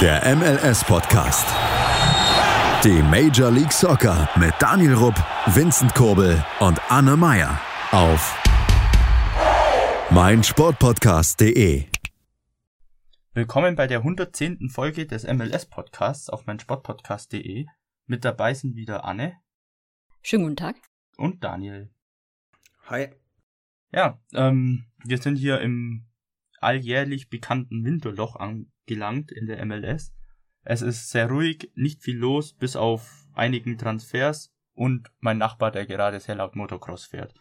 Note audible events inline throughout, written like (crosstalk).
Der MLS-Podcast. Die Major League Soccer mit Daniel Rupp, Vincent Kurbel und Anne Meyer auf meinsportpodcast.de. Willkommen bei der 110. Folge des MLS-Podcasts auf meinsportpodcast.de. Mit dabei sind wieder Anne. Schönen guten Tag. Und Daniel. Hi. Ja, ähm, wir sind hier im alljährlich bekannten Winterloch angelangt in der MLS. Es ist sehr ruhig, nicht viel los, bis auf einigen Transfers und mein Nachbar, der gerade sehr laut Motocross fährt.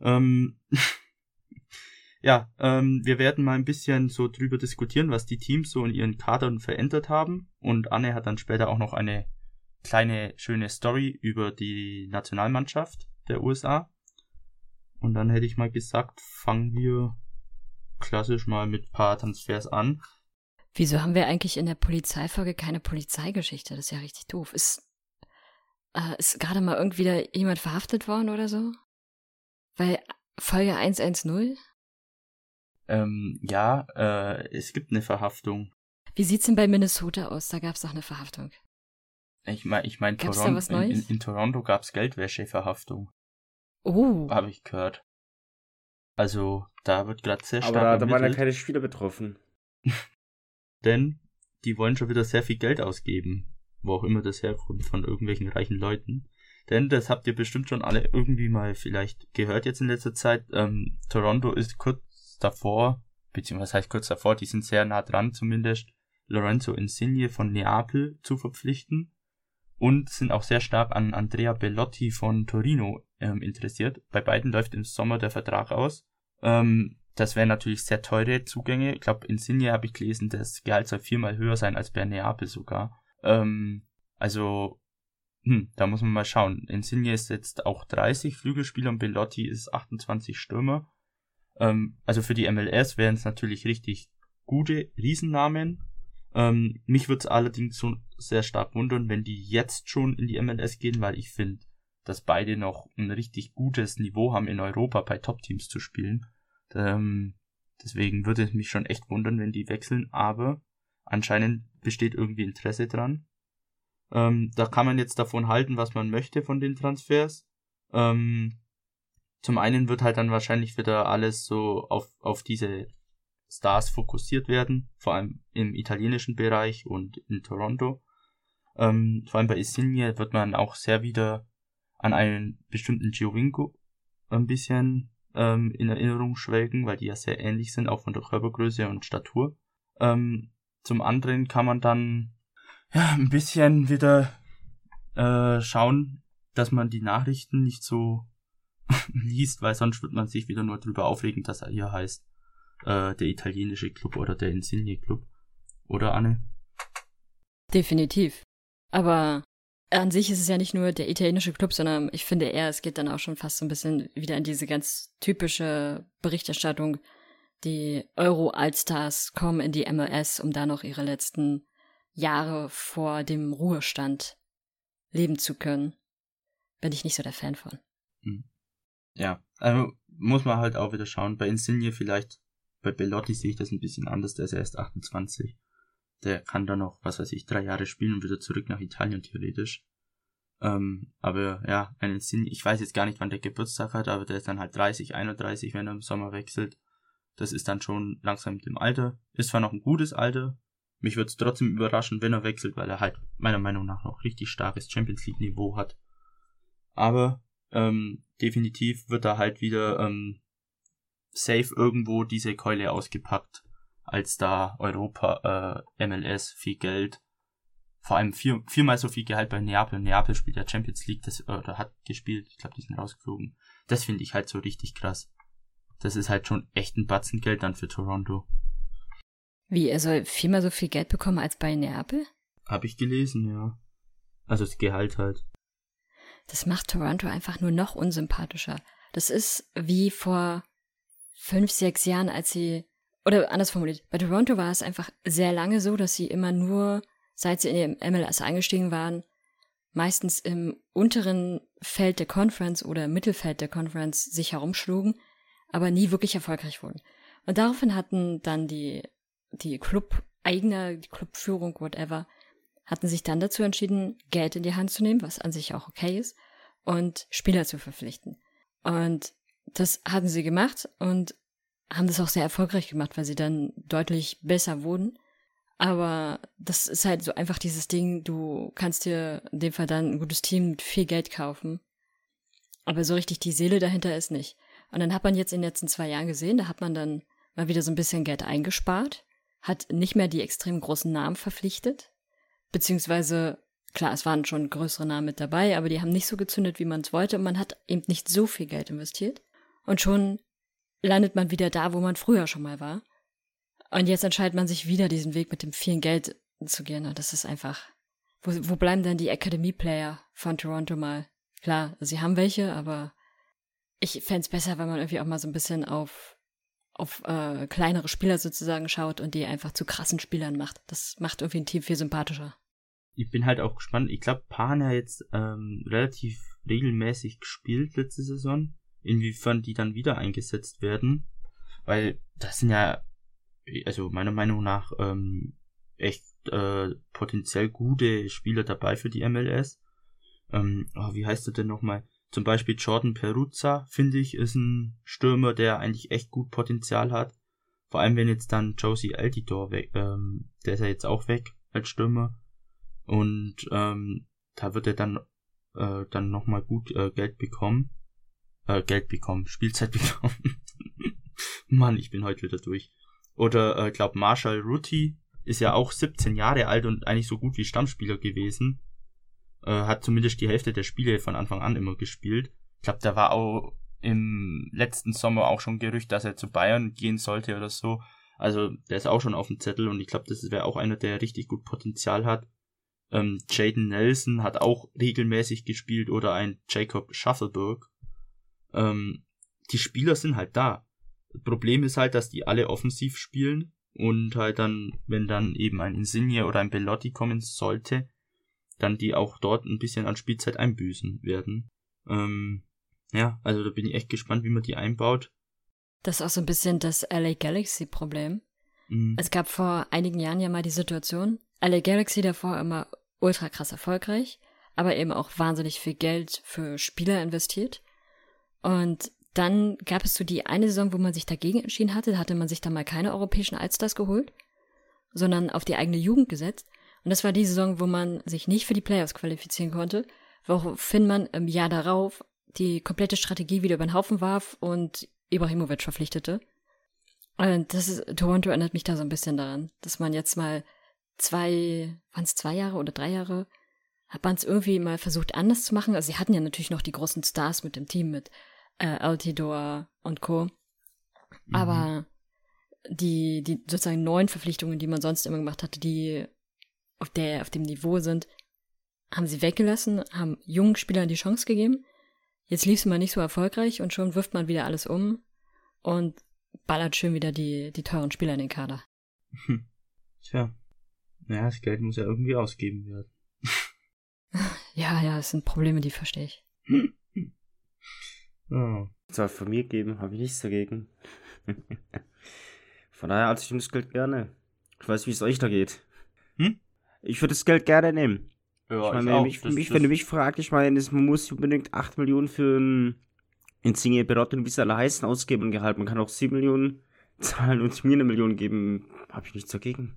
Ähm, (laughs) ja, ähm, wir werden mal ein bisschen so drüber diskutieren, was die Teams so in ihren Kadern verändert haben. Und Anne hat dann später auch noch eine kleine schöne Story über die Nationalmannschaft der USA. Und dann hätte ich mal gesagt, fangen wir klassisch mal mit paar Transfers an. Wieso haben wir eigentlich in der Polizeifolge keine Polizeigeschichte? Das ist ja richtig doof. Ist, äh, ist gerade mal irgendwie da jemand verhaftet worden oder so? Weil Folge 110? Ähm, ja, äh, es gibt eine Verhaftung. Wie sieht's denn bei Minnesota aus? Da gab's doch eine Verhaftung. Ich meine, ich mein, Toronto, in, in, in Toronto gab's Geldwäscheverhaftung, Oh, habe ich gehört. Also, da wird gerade sehr stark Aber da, da waren ja keine Spieler betroffen. (laughs) denn die wollen schon wieder sehr viel Geld ausgeben, wo auch immer das herkommt, von irgendwelchen reichen Leuten. Denn das habt ihr bestimmt schon alle irgendwie mal vielleicht gehört jetzt in letzter Zeit. Ähm, Toronto ist kurz davor, beziehungsweise heißt kurz davor, die sind sehr nah dran zumindest, Lorenzo Insigne von Neapel zu verpflichten und sind auch sehr stark an Andrea Bellotti von Torino ähm, interessiert. Bei beiden läuft im Sommer der Vertrag aus. Ähm, das wären natürlich sehr teure Zugänge. Ich glaube, Insigne habe ich gelesen, das Gehalt soll viermal höher sein als bei Neapel sogar. Ähm, also, hm, da muss man mal schauen. Insigne ist jetzt auch 30 Flügelspieler und Bellotti ist 28 Stürmer. Ähm, also für die MLS wären es natürlich richtig gute Riesennamen. Ähm, mich würde es allerdings so sehr stark wundern, wenn die jetzt schon in die MLS gehen, weil ich finde, dass beide noch ein richtig gutes Niveau haben, in Europa bei Top-Teams zu spielen. Ähm, deswegen würde es mich schon echt wundern, wenn die wechseln, aber anscheinend besteht irgendwie Interesse dran. Ähm, da kann man jetzt davon halten, was man möchte von den Transfers. Ähm, zum einen wird halt dann wahrscheinlich wieder alles so auf, auf diese Stars fokussiert werden, vor allem im italienischen Bereich und in Toronto. Ähm, vor allem bei Insigne wird man auch sehr wieder an einen bestimmten Giovinco ein bisschen ähm, in Erinnerung schwelgen, weil die ja sehr ähnlich sind, auch von der Körpergröße und Statur. Ähm, zum anderen kann man dann ja ein bisschen wieder äh, schauen, dass man die Nachrichten nicht so (laughs) liest, weil sonst wird man sich wieder nur drüber aufregen, dass er hier heißt äh, der italienische Club oder der Insigne Club. Oder Anne? definitiv. Aber an sich ist es ja nicht nur der italienische Club, sondern ich finde eher, es geht dann auch schon fast so ein bisschen wieder in diese ganz typische Berichterstattung. Die Euro-Allstars kommen in die MLS, um da noch ihre letzten Jahre vor dem Ruhestand leben zu können. Bin ich nicht so der Fan von. Ja, also muss man halt auch wieder schauen. Bei Insigne vielleicht, bei Bellotti sehe ich das ein bisschen anders, der ist erst 28. Der kann da noch, was weiß ich, drei Jahre spielen und wieder zurück nach Italien theoretisch. Ähm, aber ja, ein Insigne, ich weiß jetzt gar nicht, wann der Geburtstag hat, aber der ist dann halt 30, 31, wenn er im Sommer wechselt. Das ist dann schon langsam mit dem Alter. Ist zwar noch ein gutes Alter. Mich würde es trotzdem überraschen, wenn er wechselt, weil er halt meiner Meinung nach noch richtig starkes Champions League Niveau hat. Aber ähm, definitiv wird da halt wieder ähm, safe irgendwo diese Keule ausgepackt, als da Europa, äh, MLS viel Geld, vor allem vier, viermal so viel Gehalt bei Neapel. Neapel spielt ja Champions League, das oder hat gespielt, ich glaube, die sind rausgeflogen. Das finde ich halt so richtig krass. Das ist halt schon echt ein Batzen Geld dann für Toronto. Wie, er soll viermal so viel Geld bekommen als bei Neapel? Habe ich gelesen, ja. Also das Gehalt halt. Das macht Toronto einfach nur noch unsympathischer. Das ist wie vor fünf, sechs Jahren, als sie, oder anders formuliert, bei Toronto war es einfach sehr lange so, dass sie immer nur, seit sie in den MLS eingestiegen waren, meistens im unteren Feld der Conference oder Mittelfeld der Conference sich herumschlugen, aber nie wirklich erfolgreich wurden. Und daraufhin hatten dann die, die Club eigener Clubführung, whatever, hatten sich dann dazu entschieden, Geld in die Hand zu nehmen, was an sich auch okay ist, und Spieler zu verpflichten. Und das hatten sie gemacht und haben das auch sehr erfolgreich gemacht, weil sie dann deutlich besser wurden. Aber das ist halt so einfach dieses Ding, du kannst dir in dem Fall dann ein gutes Team mit viel Geld kaufen. Aber so richtig die Seele dahinter ist nicht. Und dann hat man jetzt in den letzten zwei Jahren gesehen, da hat man dann mal wieder so ein bisschen Geld eingespart, hat nicht mehr die extrem großen Namen verpflichtet, beziehungsweise, klar, es waren schon größere Namen mit dabei, aber die haben nicht so gezündet, wie man es wollte und man hat eben nicht so viel Geld investiert. Und schon landet man wieder da, wo man früher schon mal war. Und jetzt entscheidet man sich wieder, diesen Weg mit dem vielen Geld zu gehen. Und das ist einfach. Wo, wo bleiben denn die Academy-Player von Toronto mal? Klar, sie haben welche, aber ich fände es besser, wenn man irgendwie auch mal so ein bisschen auf, auf äh, kleinere Spieler sozusagen schaut und die einfach zu krassen Spielern macht. Das macht irgendwie ein Team viel sympathischer. Ich bin halt auch gespannt. Ich glaube, Pan hat jetzt ähm, relativ regelmäßig gespielt letzte Saison. Inwiefern die dann wieder eingesetzt werden. Weil das sind ja, also meiner Meinung nach, ähm, echt äh, potenziell gute Spieler dabei für die MLS. Ähm, oh, wie heißt er denn nochmal? Zum Beispiel Jordan Peruzza, finde ich, ist ein Stürmer, der eigentlich echt gut Potenzial hat. Vor allem, wenn jetzt dann Josie Altidor weg, ähm, der ist ja jetzt auch weg als Stürmer. Und ähm, da wird er dann, äh, dann nochmal gut äh, Geld bekommen. Äh, Geld bekommen, Spielzeit (laughs) bekommen. Mann, ich bin heute wieder durch. Oder, äh, glaub, Marshall Rutti ist ja auch 17 Jahre alt und eigentlich so gut wie Stammspieler gewesen äh, hat zumindest die Hälfte der Spiele von Anfang an immer gespielt. Ich glaube, da war auch im letzten Sommer auch schon Gerücht, dass er zu Bayern gehen sollte oder so. Also der ist auch schon auf dem Zettel und ich glaube, das wäre auch einer, der richtig gut Potenzial hat. Ähm, Jaden Nelson hat auch regelmäßig gespielt oder ein Jacob Shuffleberg. Ähm, die Spieler sind halt da. Das Problem ist halt, dass die alle offensiv spielen und halt dann, wenn dann eben ein Insigne oder ein Bellotti kommen sollte, dann die auch dort ein bisschen an Spielzeit einbüßen werden. Ähm, ja, also da bin ich echt gespannt, wie man die einbaut. Das ist auch so ein bisschen das LA Galaxy Problem. Mhm. Es gab vor einigen Jahren ja mal die Situation, LA Galaxy davor immer ultra krass erfolgreich, aber eben auch wahnsinnig viel Geld für Spieler investiert. Und dann gab es so die eine Saison, wo man sich dagegen entschieden hatte, da hatte man sich dann mal keine europäischen Allstars geholt, sondern auf die eigene Jugend gesetzt. Und das war die Saison, wo man sich nicht für die Playoffs qualifizieren konnte, woraufhin man im Jahr darauf die komplette Strategie wieder über den Haufen warf und Ibrahimovic verpflichtete. Und das ist, Toronto erinnert mich da so ein bisschen daran, dass man jetzt mal zwei, waren es zwei Jahre oder drei Jahre, hat man es irgendwie mal versucht anders zu machen. Also sie hatten ja natürlich noch die großen Stars mit dem Team, mit äh, Altidor und Co. Mhm. Aber die, die sozusagen neuen Verpflichtungen, die man sonst immer gemacht hatte, die auf, der, auf dem Niveau sind, haben sie weggelassen, haben jungen Spielern die Chance gegeben. Jetzt lief es mal nicht so erfolgreich und schon wirft man wieder alles um und ballert schön wieder die, die teuren Spieler in den Kader. Hm. Tja. Naja, das Geld muss ja irgendwie ausgeben werden. (laughs) ja, ja, das sind Probleme, die verstehe ich. (laughs) oh. Soll von mir geben, habe ich nichts dagegen. (laughs) von daher, also ich nehme das Geld gerne. Ich weiß, wie es euch da geht. Hm? Ich würde das Geld gerne nehmen. Ja, ich meine, wenn, mich, mich, wenn du mich fragst, ich meine, man muss unbedingt 8 Millionen für ein Insigne Beratung, wie es alle heißen, ausgeben und Gehalt. Man kann auch 7 Millionen (laughs) zahlen und mir eine Million geben. Habe ich nichts dagegen.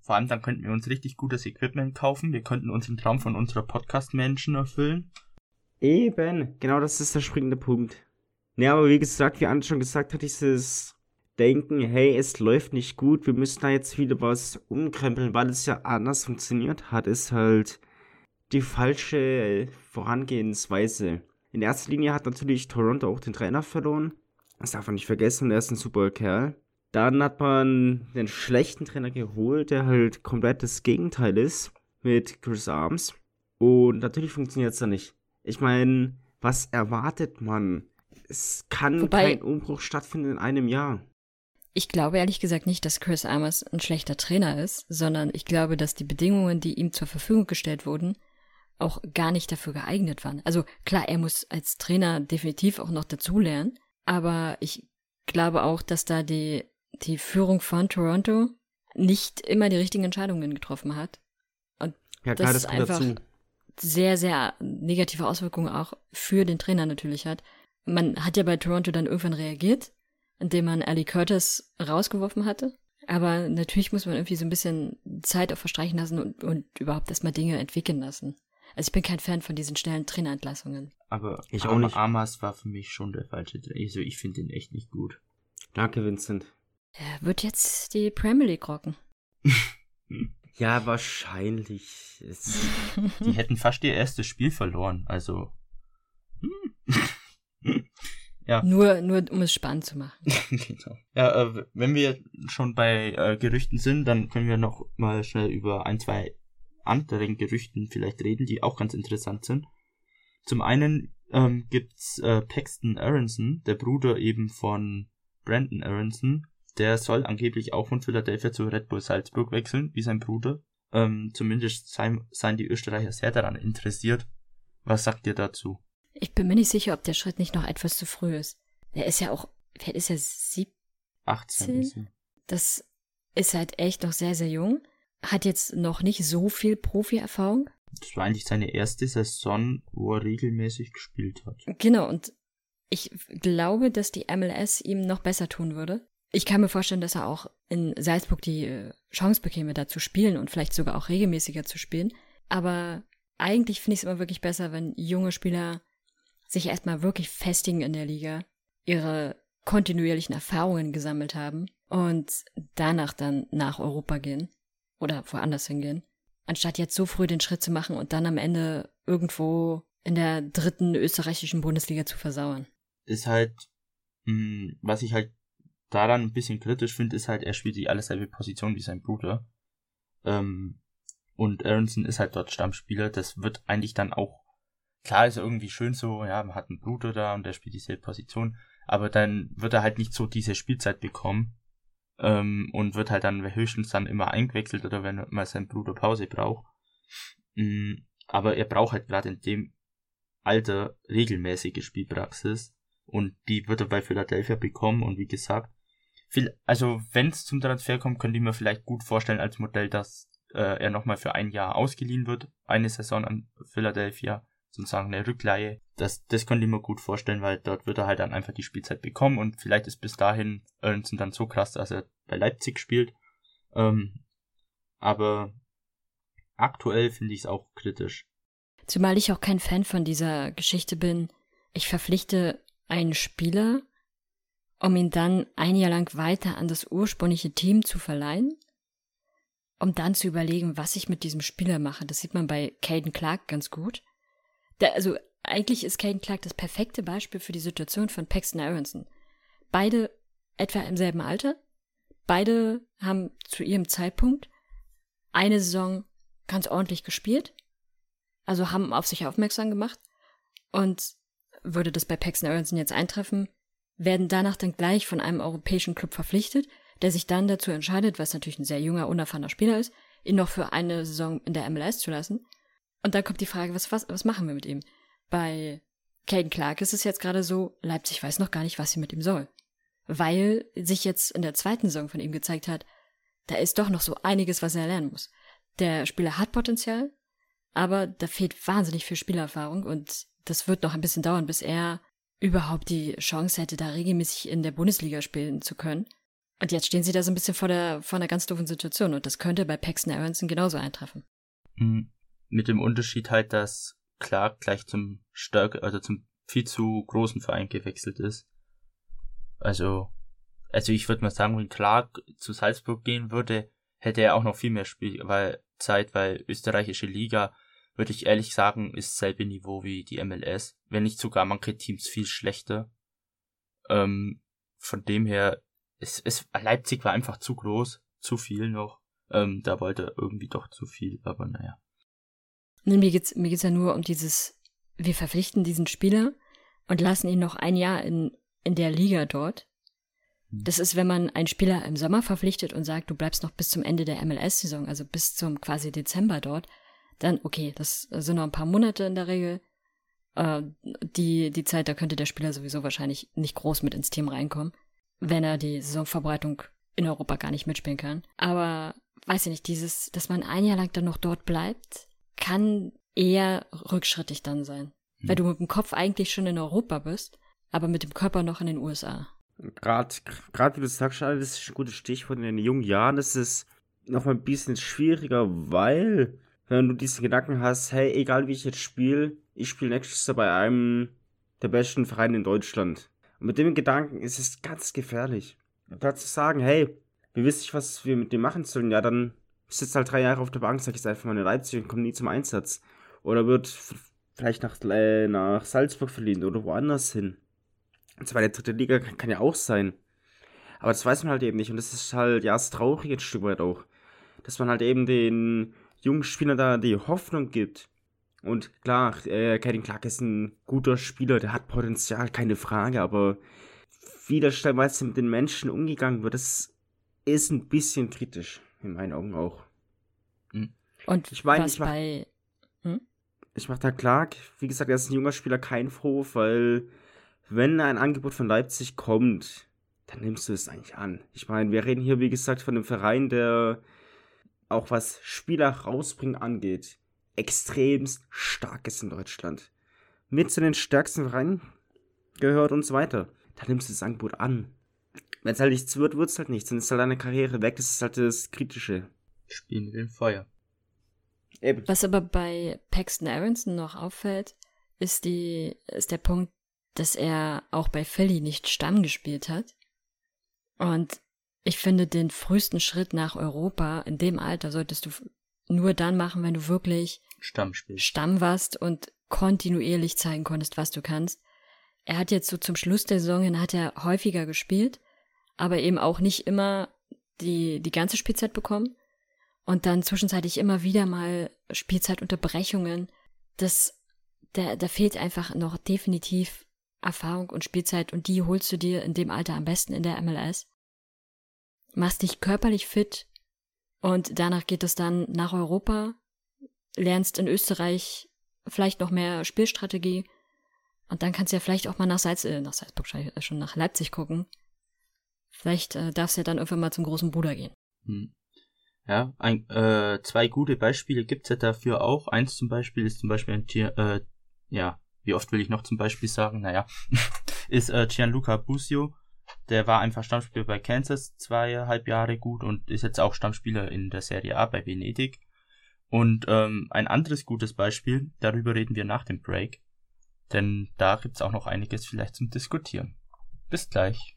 Vor allem, dann könnten wir uns richtig gutes Equipment kaufen. Wir könnten uns den Traum von unserer Podcast-Menschen erfüllen. Eben, genau das ist der springende Punkt. Ne, aber wie gesagt, wie Anne schon gesagt hat, dieses denken, hey, es läuft nicht gut, wir müssen da jetzt wieder was umkrempeln, weil es ja anders funktioniert hat, ist halt die falsche Vorangehensweise. In erster Linie hat natürlich Toronto auch den Trainer verloren. Das darf man nicht vergessen, er ist ein super Kerl. Dann hat man den schlechten Trainer geholt, der halt komplett das Gegenteil ist, mit Chris Arms. Und natürlich funktioniert es da nicht. Ich meine, was erwartet man? Es kann Wobei, kein Umbruch stattfinden in einem Jahr. Ich glaube ehrlich gesagt nicht, dass Chris Armas ein schlechter Trainer ist, sondern ich glaube, dass die Bedingungen, die ihm zur Verfügung gestellt wurden, auch gar nicht dafür geeignet waren. Also klar, er muss als Trainer definitiv auch noch dazulernen, aber ich glaube auch, dass da die, die Führung von Toronto nicht immer die richtigen Entscheidungen getroffen hat. Und Ja, das klar, ist das kommt einfach dazu. Sehr, sehr negative Auswirkungen auch für den Trainer natürlich hat. Man hat ja bei Toronto dann irgendwann reagiert, indem man Ali Curtis rausgeworfen hatte. Aber natürlich muss man irgendwie so ein bisschen Zeit auch verstreichen lassen und, und überhaupt erstmal Dinge entwickeln lassen. Also ich bin kein Fan von diesen schnellen Trainerentlassungen. Aber Ich auch nicht. Amas war für mich schon der falsche Trainer. Also ich finde ihn echt nicht gut. Danke, Vincent. Er wird jetzt die Premier League rocken. (laughs) (laughs) Ja, wahrscheinlich. Es, Die hätten fast ihr erstes Spiel verloren. Also. hm. (laughs) ja, Nur, nur um es spannend zu machen. (laughs) genau. Ja, äh, wenn wir schon bei äh, Gerüchten sind, dann können wir noch mal schnell über ein, zwei anderen Gerüchten vielleicht reden, die auch ganz interessant sind. Zum einen ähm, gibt's äh, Paxton Aronson, der Bruder eben von Brandon Aronson. Der soll angeblich auch von Philadelphia zu Red Bull Salzburg wechseln, wie sein Bruder. Ähm, zumindest seien, seien die Österreicher sehr daran interessiert. Was sagt ihr dazu? Ich bin mir nicht sicher, ob der Schritt nicht noch etwas zu früh ist. Er ist ja auch, wer ist ja sieb, 18 ist er. das ist halt echt noch sehr, sehr jung. Hat jetzt noch nicht so viel Profi-Erfahrung. Das war eigentlich seine erste Saison, wo er regelmäßig gespielt hat. Genau, und ich glaube, dass die MLS ihm noch besser tun würde. Ich kann mir vorstellen, dass er auch in Salzburg die äh, Chance bekäme, da zu spielen und vielleicht sogar auch regelmäßiger zu spielen. Aber eigentlich finde ich es immer wirklich besser, wenn junge Spieler sich erstmal wirklich festigen in der Liga, ihre kontinuierlichen Erfahrungen gesammelt haben und danach dann nach Europa gehen oder woanders hingehen, anstatt jetzt so früh den Schritt zu machen und dann am Ende irgendwo in der dritten österreichischen Bundesliga zu versauern. Ist halt, mh, was ich halt daran ein bisschen kritisch finde, ist halt, er spielt die alles selbe Position wie sein Bruder. Ähm, und Aronson ist halt dort Stammspieler. Das wird eigentlich dann auch, klar ist irgendwie schön so, ja, man hat einen Bruder da und der spielt dieselbe Position, aber dann wird er halt nicht so diese Spielzeit bekommen. Ähm, und wird halt dann höchstens dann immer eingewechselt oder wenn mal sein Bruder Pause braucht. Mm, aber er braucht halt gerade in dem Alter regelmäßige Spielpraxis und die wird er bei Philadelphia bekommen und wie gesagt, viel, also wenn es zum Transfer kommt, könnte ich mir vielleicht gut vorstellen als Modell, dass äh, er nochmal für ein Jahr ausgeliehen wird, eine Saison an Philadelphia, sozusagen eine Rückleihe. Das, das könnte ich mir gut vorstellen, weil dort wird er halt dann einfach die Spielzeit bekommen und vielleicht ist bis dahin Aronson dann so krass, dass er bei Leipzig spielt. Ähm, aber aktuell finde ich es auch kritisch. Zumal ich auch kein Fan von dieser Geschichte bin, ich verpflichte einen Spieler, um ihn dann ein Jahr lang weiter an das ursprüngliche Team zu verleihen, um dann zu überlegen, was ich mit diesem Spieler mache. Das sieht man bei Caden Clark ganz gut. Der, also eigentlich ist Caden Clark das perfekte Beispiel für die Situation von Paxton Aronson. Beide etwa im selben Alter, beide haben zu ihrem Zeitpunkt eine Saison ganz ordentlich gespielt, also haben auf sich aufmerksam gemacht und würde das bei Paxton Aronson jetzt eintreffen, werden danach dann gleich von einem europäischen Club verpflichtet, der sich dann dazu entscheidet, was natürlich ein sehr junger, unerfahrener Spieler ist, ihn noch für eine Saison in der MLS zu lassen. Und dann kommt die Frage, was, was, was machen wir mit ihm? Bei Caden Clark ist es jetzt gerade so, Leipzig weiß noch gar nicht, was sie mit ihm soll. Weil sich jetzt in der zweiten Saison von ihm gezeigt hat, da ist doch noch so einiges, was er lernen muss. Der Spieler hat Potenzial, aber da fehlt wahnsinnig viel Spielerfahrung und das wird noch ein bisschen dauern, bis er überhaupt die Chance hätte, da regelmäßig in der Bundesliga spielen zu können. Und jetzt stehen sie da so ein bisschen vor der, vor einer ganz doofen Situation und das könnte bei Paxton Aronson genauso eintreffen. Mhm. Mit dem Unterschied halt, dass Clark gleich zum stärker, also zum viel zu großen Verein gewechselt ist. Also, also ich würde mal sagen, wenn Clark zu Salzburg gehen würde, hätte er auch noch viel mehr Spielzeit, weil österreichische Liga, würde ich ehrlich sagen, ist selbe Niveau wie die MLS. Wenn nicht sogar manche Teams viel schlechter. Ähm, von dem her, es, es, Leipzig war einfach zu groß, zu viel noch. Ähm, da wollte er irgendwie doch zu viel, aber naja. Nee, mir geht's, mir geht's ja nur um dieses, wir verpflichten diesen Spieler und lassen ihn noch ein Jahr in, in der Liga dort. Das ist, wenn man einen Spieler im Sommer verpflichtet und sagt, du bleibst noch bis zum Ende der MLS-Saison, also bis zum quasi Dezember dort, dann okay, das sind noch ein paar Monate in der Regel. Äh, die, die Zeit, da könnte der Spieler sowieso wahrscheinlich nicht groß mit ins Team reinkommen, wenn er die Saisonvorbereitung in Europa gar nicht mitspielen kann. Aber weiß ich nicht, dieses, dass man ein Jahr lang dann noch dort bleibt, kann eher rückschrittig dann sein. Hm. Weil du mit dem Kopf eigentlich schon in Europa bist, aber mit dem Körper noch in den USA. Gerade, gerade wie du sagst, das ist ein gutes Stichwort. In den jungen Jahren ist es noch mal ein bisschen schwieriger, weil, wenn du diesen Gedanken hast, hey, egal wie ich jetzt spiele, ich spiele nächstes Jahr bei einem der besten Vereine in Deutschland. Und mit dem Gedanken ist es ganz gefährlich. Da zu sagen, hey, wir wissen nicht, was wir mit dem machen sollen, ja, dann sitzt halt drei Jahre auf der Bank, sag ich einfach mal in Leipzig und kommt nie zum Einsatz. Oder wird vielleicht nach, äh, nach Salzburg verliehen oder woanders hin. Der dritte Liga kann, kann, ja auch sein. Aber das weiß man halt eben nicht. Und das ist halt, ja, das Traurige ein Stück weit auch. Dass man halt eben den jungen Spielern da die Hoffnung gibt. Und klar, äh, Kevin Clark ist ein guter Spieler, der hat Potenzial, keine Frage, aber wie da stellenweise mit den Menschen umgegangen wird, das ist ein bisschen kritisch, in meinen Augen auch. Hm. Und ich meine, ich mach, bei. Hm? Ich mach da Clark, wie gesagt, er ist ein junger Spieler, kein Vorwurf, weil wenn ein Angebot von Leipzig kommt, dann nimmst du es eigentlich an. Ich meine, wir reden hier, wie gesagt, von einem Verein, der auch was Spieler rausbringen angeht, extremst stark ist in Deutschland. Mit zu den stärksten Vereinen gehört und so weiter. Da nimmst du das Angebot an. Wenn es halt nichts wird, wird es halt nichts. Dann ist halt deine Karriere weg. Das ist halt das Kritische. Spielen mit dem Feuer. Eben. Was aber bei Paxton Aronson noch auffällt, ist, die, ist der Punkt, dass er auch bei Philly nicht Stamm gespielt hat. Und ich finde, den frühesten Schritt nach Europa in dem Alter solltest du nur dann machen, wenn du wirklich Stamm, spielst. Stamm warst und kontinuierlich zeigen konntest, was du kannst. Er hat jetzt so zum Schluss der Saison hin hat er häufiger gespielt, aber eben auch nicht immer die, die ganze Spielzeit bekommen. Und dann zwischenzeitlich immer wieder mal Spielzeitunterbrechungen. Das, da, da fehlt einfach noch definitiv Erfahrung und Spielzeit und die holst du dir in dem Alter am besten in der MLS. Machst dich körperlich fit und danach geht es dann nach Europa, lernst in Österreich vielleicht noch mehr Spielstrategie und dann kannst du ja vielleicht auch mal nach Salz, äh, nach Salzburg schon nach Leipzig gucken. Vielleicht äh, darfst du ja dann irgendwann mal zum großen Bruder gehen. Hm. Ja, ein, äh, zwei gute Beispiele gibt's ja dafür auch. Eins zum Beispiel ist zum Beispiel ein Tier, äh, ja, wie oft will ich noch zum Beispiel sagen, naja, (laughs) ist äh, Gianluca Busio. Der war einfach Stammspieler bei Kansas zweieinhalb Jahre gut und ist jetzt auch Stammspieler in der Serie A bei Venedig. Und ähm, ein anderes gutes Beispiel, darüber reden wir nach dem Break, denn da gibt's auch noch einiges vielleicht zum Diskutieren. Bis gleich.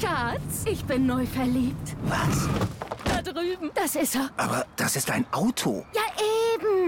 Schatz, ich bin neu verliebt. Was? Da drüben. Das ist er. Aber das ist ein Auto. Ja,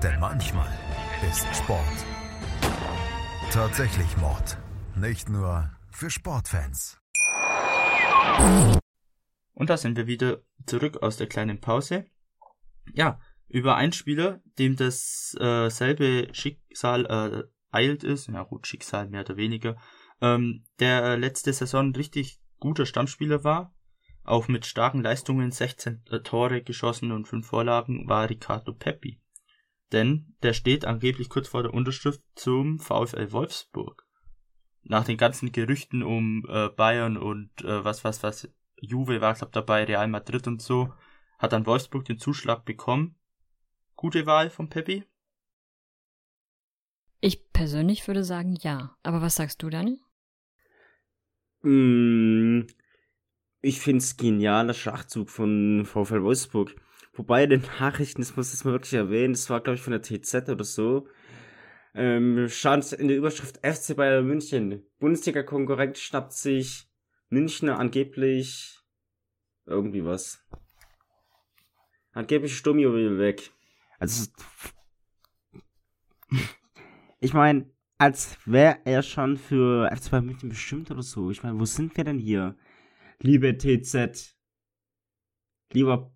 denn manchmal ist Sport tatsächlich Mord. Nicht nur für Sportfans. Und da sind wir wieder zurück aus der kleinen Pause. Ja, über einen Spieler, dem dasselbe äh, Schicksal äh, eilt ist, na gut, Schicksal mehr oder weniger, ähm, der letzte Saison richtig guter Stammspieler war, auch mit starken Leistungen 16 äh, Tore geschossen und 5 Vorlagen, war Ricardo Peppi. Denn der steht angeblich kurz vor der Unterschrift zum VfL Wolfsburg. Nach den ganzen Gerüchten um äh, Bayern und äh, was, was, was, Juve war, glaub dabei, Real Madrid und so, hat dann Wolfsburg den Zuschlag bekommen. Gute Wahl von Peppi? Ich persönlich würde sagen ja. Aber was sagst du, Dani? Mm, ich finde es genialer Schachzug von VfL Wolfsburg. Wobei in den Nachrichten, das muss ich mal wirklich erwähnen, das war glaube ich von der TZ oder so, ähm, stand in der Überschrift FC Bayern München. Bundesliga-Konkurrent schnappt sich Münchner angeblich irgendwie was. Angeblich Sturmio will weg. Also (laughs) ich meine, als wäre er schon für F2 München bestimmt oder so. Ich meine, wo sind wir denn hier? liebe TZ, lieber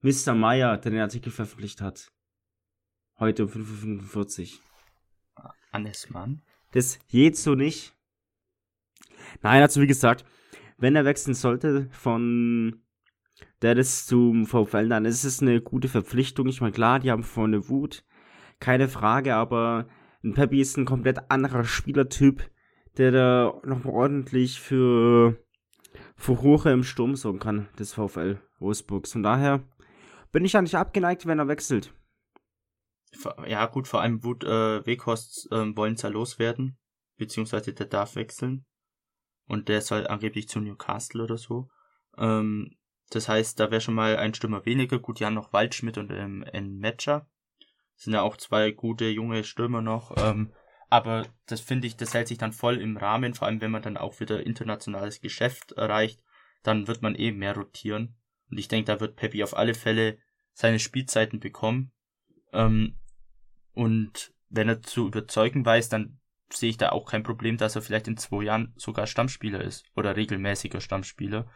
Mr. Meyer, der den Artikel veröffentlicht hat. Heute um 5.45 Uhr. Mann. Das geht so nicht. Nein, also wie gesagt, wenn er wechseln sollte von Dallas zum VfL, dann ist es eine gute Verpflichtung. Ich meine, klar, die haben vorne Wut, keine Frage, aber ein Peppy ist ein komplett anderer Spielertyp, der da noch ordentlich für Furore im Sturm sorgen kann, des VfL Wolfsburgs. Von daher bin ich ja nicht abgeneigt, wenn er wechselt. Ja, gut, vor allem Wut äh, Weghorst äh, wollen es ja loswerden, beziehungsweise der darf wechseln. Und der soll angeblich zu Newcastle oder so. Ähm, das heißt, da wäre schon mal ein Stürmer weniger. Gut, haben noch Waldschmidt und ähm, Matcher. Sind ja auch zwei gute junge Stürmer noch. Ähm, aber das finde ich, das hält sich dann voll im Rahmen, vor allem wenn man dann auch wieder internationales Geschäft erreicht, dann wird man eben mehr rotieren. Und ich denke, da wird Peppi auf alle Fälle seine Spielzeiten bekommen. Ähm, und wenn er zu überzeugen weiß, dann sehe ich da auch kein Problem, dass er vielleicht in zwei Jahren sogar Stammspieler ist oder regelmäßiger Stammspieler.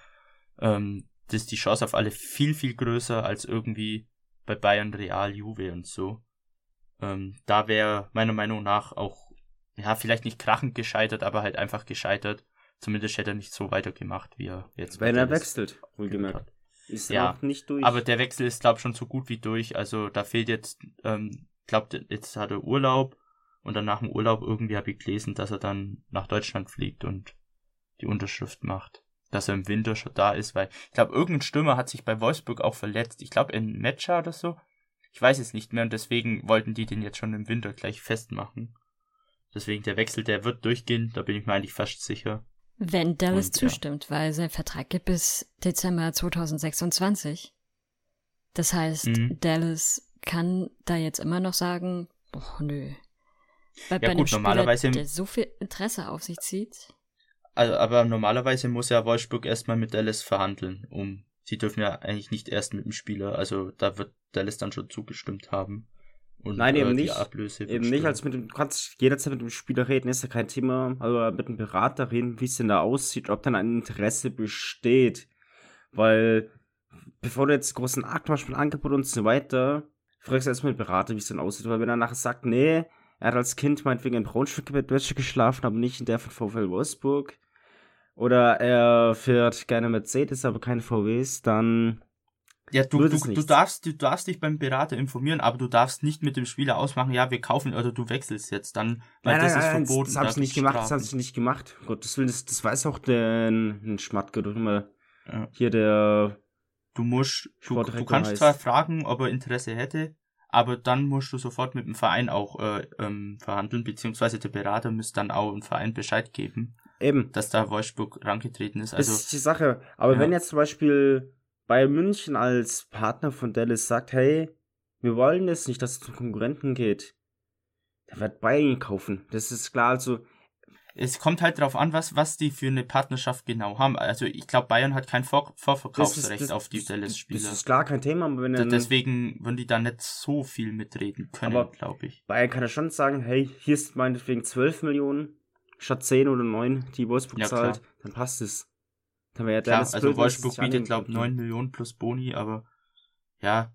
Ähm, das ist die Chance auf alle viel, viel größer als irgendwie bei Bayern, Real, Juve und so. Ähm, da wäre meiner Meinung nach auch, ja, vielleicht nicht krachend gescheitert, aber halt einfach gescheitert. Zumindest hätte er nicht so weitergemacht, wie er jetzt. Wenn er wechselt, wohlgemerkt. Ist ja, nicht durch. Aber der Wechsel ist, glaube ich, schon so gut wie durch. Also da fehlt jetzt, ähm, glaubt, jetzt hat er Urlaub und dann nach dem Urlaub irgendwie habe ich gelesen, dass er dann nach Deutschland fliegt und die Unterschrift macht. Dass er im Winter schon da ist, weil ich glaube, irgendein Stürmer hat sich bei Wolfsburg auch verletzt. Ich glaube, in Matcher oder so. Ich weiß es nicht mehr und deswegen wollten die den jetzt schon im Winter gleich festmachen. Deswegen der Wechsel, der wird durchgehen, da bin ich mir eigentlich fast sicher. Wenn Dallas und, zustimmt, ja. weil sein Vertrag geht bis Dezember 2026. Das heißt, mhm. Dallas kann da jetzt immer noch sagen, oh nö. Bei, ja, bei gut, einem normalerweise, Spieler, der so viel Interesse auf sich zieht. Also, aber normalerweise muss ja Wolfsburg erstmal mit Dallas verhandeln, um sie dürfen ja eigentlich nicht erst mit dem Spieler, also da wird Dallas dann schon zugestimmt haben. Und, Nein, eben äh, nicht. eben nicht, als mit dem, du kannst jederzeit mit dem Spieler reden, ist ja kein Thema, aber mit dem Berater reden, wie es denn da aussieht, ob dann ein Interesse besteht. Weil, bevor du jetzt großen Akt machst mit Angebot und so weiter, fragst du erstmal den Berater, wie es denn aussieht. Weil wenn er nachher sagt, nee, er hat als Kind meinetwegen in Braunschweig geschlafen, aber nicht in der von VfL Wolfsburg, oder er fährt gerne Mercedes, aber keine VWs, dann. Ja, du, du, du, darfst, du darfst dich beim Berater informieren, aber du darfst nicht mit dem Spieler ausmachen, ja, wir kaufen oder du wechselst jetzt dann, weil nein, das nein, ist nein, verboten. Das, das haben sie nicht gemacht, das haben sie nicht gemacht. Gott, das will, das, das weiß auch der ein Schmatke, immer ja. hier der. Du musst, du, du kannst heißt. zwar fragen, ob er Interesse hätte, aber dann musst du sofort mit dem Verein auch äh, ähm, verhandeln, beziehungsweise der Berater müsste dann auch dem Verein Bescheid geben. Eben. Dass da Wolfsburg rangetreten ist. Also, das ist die Sache. Aber ja. wenn jetzt zum Beispiel Bayern München als Partner von Dallas sagt, hey, wir wollen es nicht, dass es zum Konkurrenten geht, dann wird Bayern kaufen. Das ist klar, also. Es kommt halt darauf an, was, was die für eine Partnerschaft genau haben. Also ich glaube, Bayern hat kein Vor Vorverkaufsrecht ist, auf die Dallas-Spieler. Das ist klar kein Thema, aber wenn. Deswegen würden die da nicht so viel mitreden können, glaube ich. Bayern kann ja schon sagen, hey, hier ist meinetwegen 12 Millionen, statt 10 oder 9, die Wolfsburg ja, zahlt, klar. dann passt es. Dann wäre ja klar, also Wolfsburg bietet, glaube ich, 9 Millionen plus Boni, aber ja,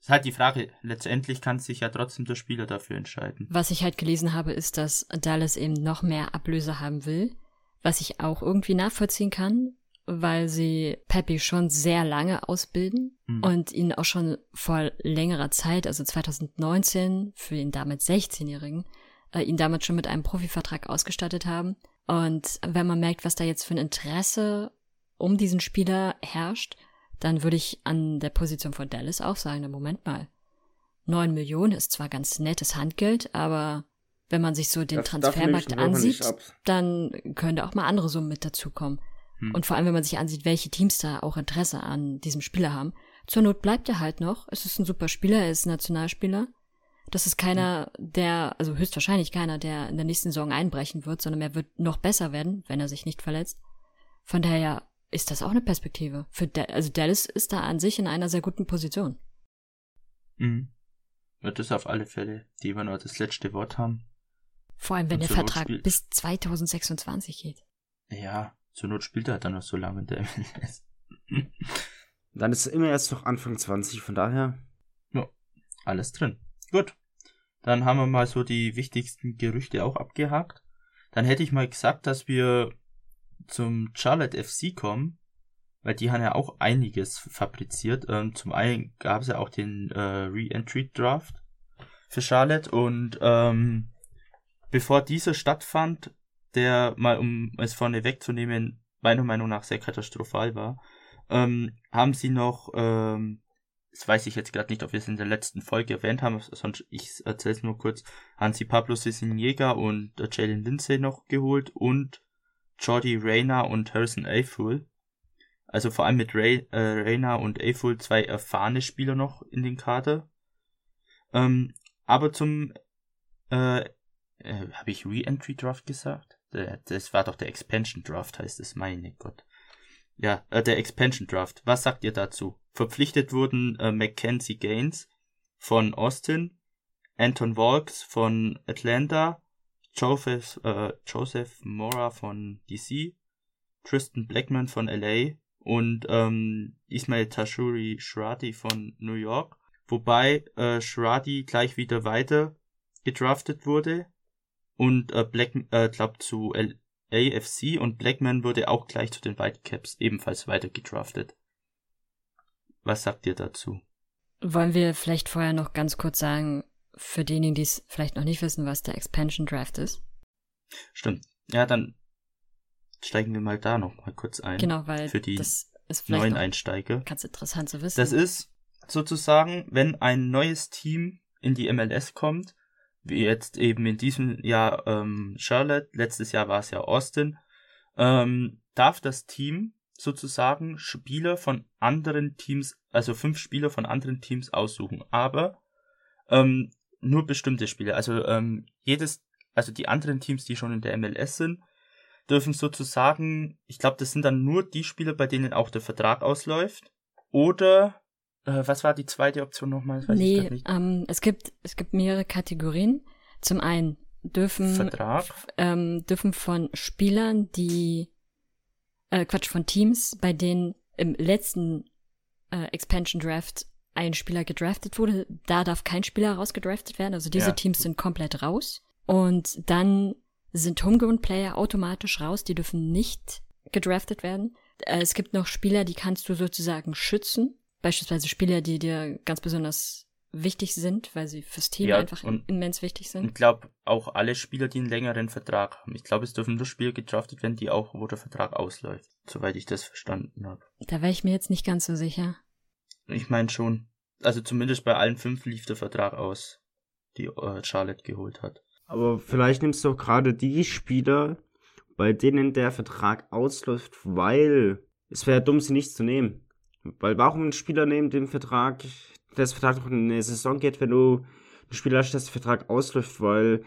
ist halt die Frage, letztendlich kann sich ja trotzdem der Spieler dafür entscheiden. Was ich halt gelesen habe, ist, dass Dallas eben noch mehr Ablöse haben will, was ich auch irgendwie nachvollziehen kann, weil sie Peppy schon sehr lange ausbilden mhm. und ihn auch schon vor längerer Zeit, also 2019, für den damals 16-Jährigen, äh, ihn damals schon mit einem Profivertrag ausgestattet haben. Und wenn man merkt, was da jetzt für ein Interesse um diesen Spieler herrscht, dann würde ich an der Position von Dallas auch sagen, na Moment mal. Neun Millionen ist zwar ganz nettes Handgeld, aber wenn man sich so den das Transfermarkt ansieht, dann könnte auch mal andere Summen mit dazukommen. Hm. Und vor allem, wenn man sich ansieht, welche Teams da auch Interesse an diesem Spieler haben. Zur Not bleibt er halt noch. Es ist ein super Spieler, er ist Nationalspieler. Das ist keiner, der, also höchstwahrscheinlich keiner, der in der nächsten Saison einbrechen wird, sondern er wird noch besser werden, wenn er sich nicht verletzt. Von daher ist das auch eine Perspektive. Für De also Dallas ist da an sich in einer sehr guten Position. Mhm. Wird es auf alle Fälle, die wir noch das letzte Wort haben. Vor allem, wenn der Vertrag bis 2026 geht. Ja, Zur Not spielt er halt dann noch so lange in der MLS. (laughs) Dann ist er immer erst noch Anfang 20, von daher. Ja, alles drin. Gut. Dann haben wir mal so die wichtigsten Gerüchte auch abgehakt. Dann hätte ich mal gesagt, dass wir zum Charlotte FC kommen, weil die haben ja auch einiges fabriziert. Ähm, zum einen gab es ja auch den äh, Re-Entry Draft für Charlotte und ähm, bevor dieser stattfand, der mal um es vorne wegzunehmen, meiner Meinung nach sehr katastrophal war, ähm, haben sie noch, ähm, das weiß ich jetzt gerade nicht, ob wir es in der letzten Folge erwähnt haben, sonst ich erzähle es nur kurz, haben sie Pablo Ciciniega und äh, Jalen Lindsay noch geholt und Jordi Reyna und Harrison Aful. Also vor allem mit Ray, äh, Reyna und Aful zwei erfahrene Spieler noch in den Kader. Ähm, aber zum, äh, äh, habe ich Re-Entry Draft gesagt? Das war doch der Expansion Draft, heißt es, meine Gott. Ja, äh, der Expansion Draft. Was sagt ihr dazu? Verpflichtet wurden äh, Mackenzie Gaines von Austin, Anton Walks von Atlanta, Joseph, äh, Joseph Mora von DC, Tristan Blackman von LA und ähm, Ismail Tashuri Shradi von New York. Wobei äh, Shradi gleich wieder weiter gedraftet wurde und äh, Black, äh, glaub zu LAFC und Blackman wurde auch gleich zu den Whitecaps ebenfalls weiter gedraftet. Was sagt ihr dazu? Wollen wir vielleicht vorher noch ganz kurz sagen, für diejenigen, die es vielleicht noch nicht wissen, was der Expansion Draft ist? Stimmt. Ja, dann steigen wir mal da noch mal kurz ein. Genau, weil für die das ist vielleicht neuen Einsteiger. ganz interessant zu wissen. Das ist sozusagen, wenn ein neues Team in die MLS kommt, wie jetzt eben in diesem Jahr ähm, Charlotte, letztes Jahr war es ja Austin, ähm, darf das Team sozusagen Spieler von anderen Teams, also fünf Spieler von anderen Teams aussuchen, aber ähm, nur bestimmte Spieler. Also ähm, jedes, also die anderen Teams, die schon in der MLS sind, dürfen sozusagen, ich glaube, das sind dann nur die Spieler, bei denen auch der Vertrag ausläuft. Oder äh, was war die zweite Option nochmal? Nee, ähm, es gibt es gibt mehrere Kategorien. Zum einen dürfen Vertrag. ähm, dürfen von Spielern, die äh, Quatsch von Teams, bei denen im letzten äh, Expansion Draft ein Spieler gedraftet wurde, da darf kein Spieler rausgedraftet werden. Also diese Ja. Teams sind komplett raus. Und dann sind Homegrown Player automatisch raus, die dürfen nicht gedraftet werden. Äh, es gibt noch Spieler, die kannst du sozusagen schützen. Beispielsweise Spieler, die dir ganz besonders wichtig sind, weil sie fürs Team Ja, einfach immens wichtig sind. Ich glaube auch alle Spieler, die einen längeren Vertrag haben. Ich glaube, es dürfen nur Spieler gedraftet werden, die auch, wo der Vertrag ausläuft. Soweit ich das verstanden habe. Da wäre ich mir jetzt nicht ganz so sicher. Ich meine schon. Also zumindest bei allen fünf lief der Vertrag aus, die äh, Charlotte geholt hat. Aber vielleicht nimmst du auch gerade die Spieler, bei denen der Vertrag ausläuft, weil es wäre dumm, sie nicht zu nehmen. Weil warum einen Spieler nehmen, den Vertrag, das Vertrag noch in eine Saison geht, wenn du einen Spieler hast, der Vertrag ausläuft, weil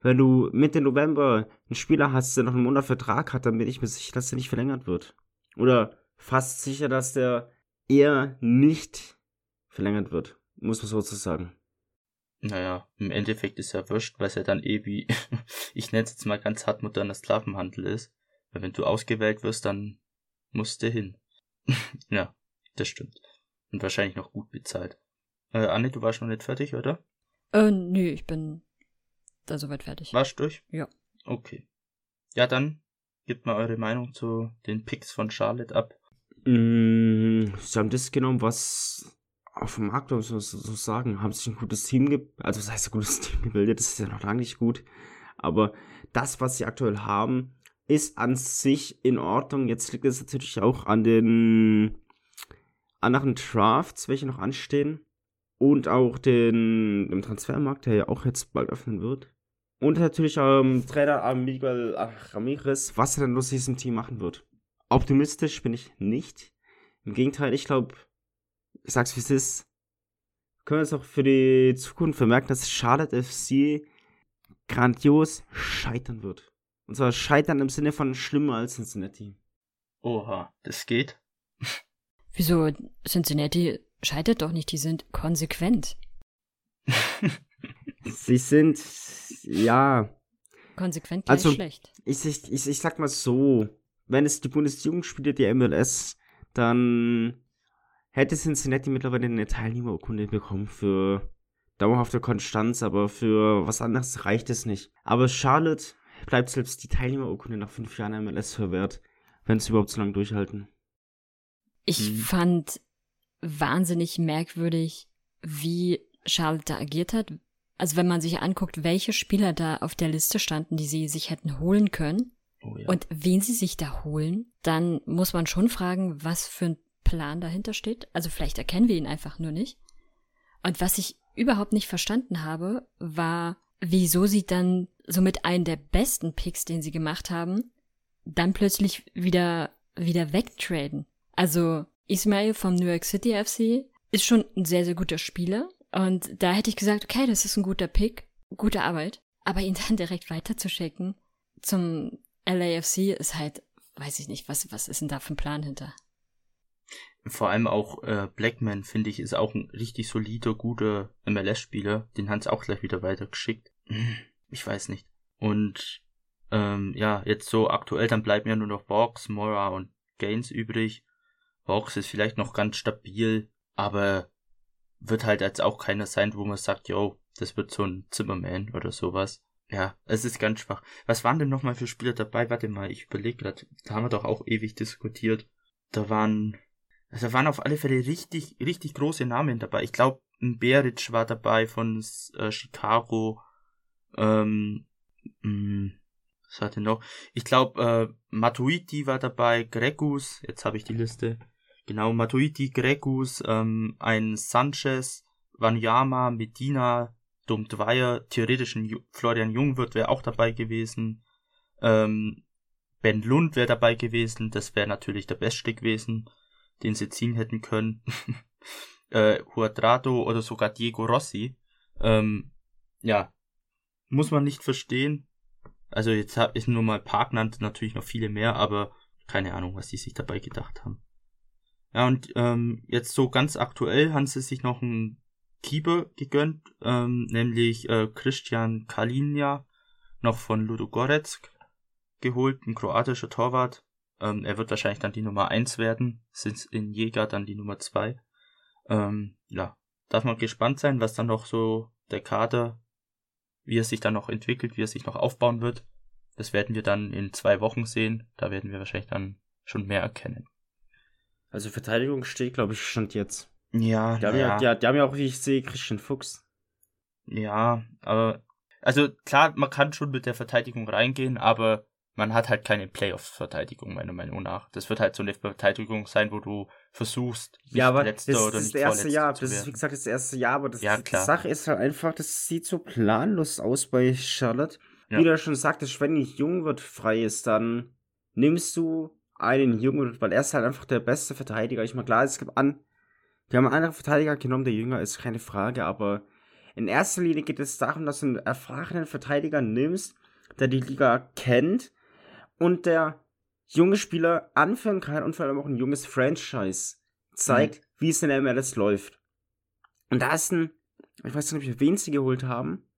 wenn du Mitte November einen Spieler hast, der noch einen Monat Vertrag hat, dann bin ich mir sicher, dass der nicht verlängert wird. Oder fast sicher, dass der eher nicht verlängert wird. Muss man sozusagen. Naja, im Endeffekt ist ja wurscht, weil es ja dann eh wie, (laughs) ich nenne es jetzt mal ganz hart moderner Sklavenhandel ist. Weil wenn du ausgewählt wirst, dann musst du hin. (laughs) ja, das stimmt. Und wahrscheinlich noch gut bezahlt. Äh, Anne, du warst noch nicht fertig, oder? Äh, nö, ich bin da soweit fertig. Warst durch? Ja. Okay. Ja, dann gebt mal eure Meinung zu den Picks von Charlotte ab. Mm, Sie haben das genommen, was auf dem Markt, muss man so sagen, haben sich ein gutes Team ge also was heißt ein gutes (laughs) Team gebildet, das ist ja noch lange nicht gut, aber das, was sie aktuell haben, ist an sich in Ordnung. Jetzt liegt es natürlich auch an den anderen Drafts, welche noch anstehen und auch den dem Transfermarkt, der ja auch jetzt bald öffnen wird. Und natürlich ähm, Trainer am Miguel Ramirez, was er denn aus diesem Team machen wird. Optimistisch bin ich nicht. Im Gegenteil, ich glaube, ich sag's wie es ist, können wir es auch für die Zukunft vermerken, dass Charlotte FC grandios scheitern wird. Und zwar scheitern im Sinne von schlimmer als Cincinnati. Oha, das geht. (laughs) Wieso? Cincinnati scheitert doch nicht, die sind konsequent. (laughs) Sie sind, ja, Konsequent gleich Also- schlecht. ich, ich, ich, ich sag mal so, wenn es die Bundesjugendspiele der MLS, dann hätte Cincinnati mittlerweile eine Teilnehmerurkunde bekommen für dauerhafte Konstanz, aber für was anderes reicht es nicht. Aber Charlotte bleibt selbst die Teilnehmerurkunde nach fünf Jahren MLS verwehrt, wenn sie überhaupt so lange durchhalten. Ich Mhm. fand wahnsinnig merkwürdig, wie Charlotte da agiert hat. Also wenn man sich anguckt, welche Spieler da auf der Liste standen, die sie sich hätten holen können Oh, und wen sie sich da holen, dann muss man schon fragen, was für ein Plan dahinter steht. Also vielleicht erkennen wir ihn einfach nur nicht. Und was ich überhaupt nicht verstanden habe, war, wieso sie dann somit einen der besten Picks, den sie gemacht haben, dann plötzlich wieder, wieder wegtraden. Also Ismail vom New York City FC ist schon ein sehr, sehr guter Spieler. Und da hätte ich gesagt, okay, das ist ein guter Pick, gute Arbeit. Aber ihn dann (laughs) direkt weiterzuschicken zum LAFC ist halt, weiß ich nicht, was, was ist denn da für ein Plan hinter? Vor allem auch äh, Blackman, finde ich, ist auch ein richtig solider, guter MLS-Spieler. Den haben sie auch gleich wieder weitergeschickt. (clears throat) Ich weiß nicht. Und ähm, ja, jetzt so aktuell, dann bleiben ja nur noch Box, Mora und Gaines übrig. Box ist vielleicht noch ganz stabil, aber wird halt jetzt auch keiner sein, wo man sagt, yo, das wird so ein Zimmerman oder sowas. Ja, es ist ganz schwach. Was waren denn nochmal für Spieler dabei? Warte mal, ich überlege gerade. Da haben wir doch auch ewig diskutiert. Da waren, also da waren auf alle Fälle richtig, richtig große Namen dabei. Ich glaube, ein Beric war dabei von äh, Chicago. Ähm, mh, was hatte noch? Ich glaube, äh, Matuiti war dabei, Gregus, jetzt habe ich die Liste. Genau, Matuiti, Gregus, ähm, ein Sanchez, Wanyama, Medina, Dumdweier, theoretisch ein Florian Jungwirth wäre auch dabei gewesen. Ähm, Ben Lund wäre dabei gewesen, das wäre natürlich der Beste gewesen, den sie ziehen hätten können. (laughs) äh, oder sogar Diego Rossi. Ähm, ja, muss man nicht verstehen. Also jetzt habe ich nur mal ein paar genannt, natürlich noch viele mehr, aber keine Ahnung, was die sich dabei gedacht haben. Ja, und ähm, jetzt so ganz aktuell haben sie sich noch einen Keeper gegönnt, ähm, nämlich äh, Christian Kalinja, noch von Ludogorets geholt, ein kroatischer Torwart. Ähm, er wird wahrscheinlich dann die Nummer eins werden, sind in Jäger dann die Nummer zwei. Ähm, ja, darf man gespannt sein, was dann noch so der Kader, wie er sich dann noch entwickelt, wie er sich noch aufbauen wird. Das werden wir dann in zwei Wochen sehen. Da werden wir wahrscheinlich dann schon mehr erkennen. Also Verteidigung steht, glaube ich, stand jetzt. Ja, Die haben ja, ja, die, die haben ja auch, wie ich sehe, Christian Fuchs. ja, aber also klar, man kann schon mit der Verteidigung reingehen, aber man hat halt keine Playoff-Verteidigung, meiner Meinung nach. Das wird halt so eine Verteidigung sein, wo du versuchst, nicht Ja, aber das letzter ist oder das nicht erste vorletzter Jahr. zu Das ist, wie gesagt, das erste Jahr, aber das, Ja, die klar. Sache ist halt einfach, das sieht so planlos aus bei Charlotte. Ja. Wie du schon sagtest, wenn nicht jung wird frei ist, dann nimmst du einen Jungen, weil er ist halt einfach der beste Verteidiger. Ich meine, klar, es gibt an, die haben einen anderen Verteidiger genommen, der jünger ist, keine Frage, aber in erster Linie geht es darum, dass du einen erfahrenen Verteidiger nimmst, der die Liga kennt und der junge Spieler anführen kann und vor allem auch ein junges Franchise zeigt, wie es in der MLS läuft. Und da ist ein, ich weiß nicht, wen sie geholt haben,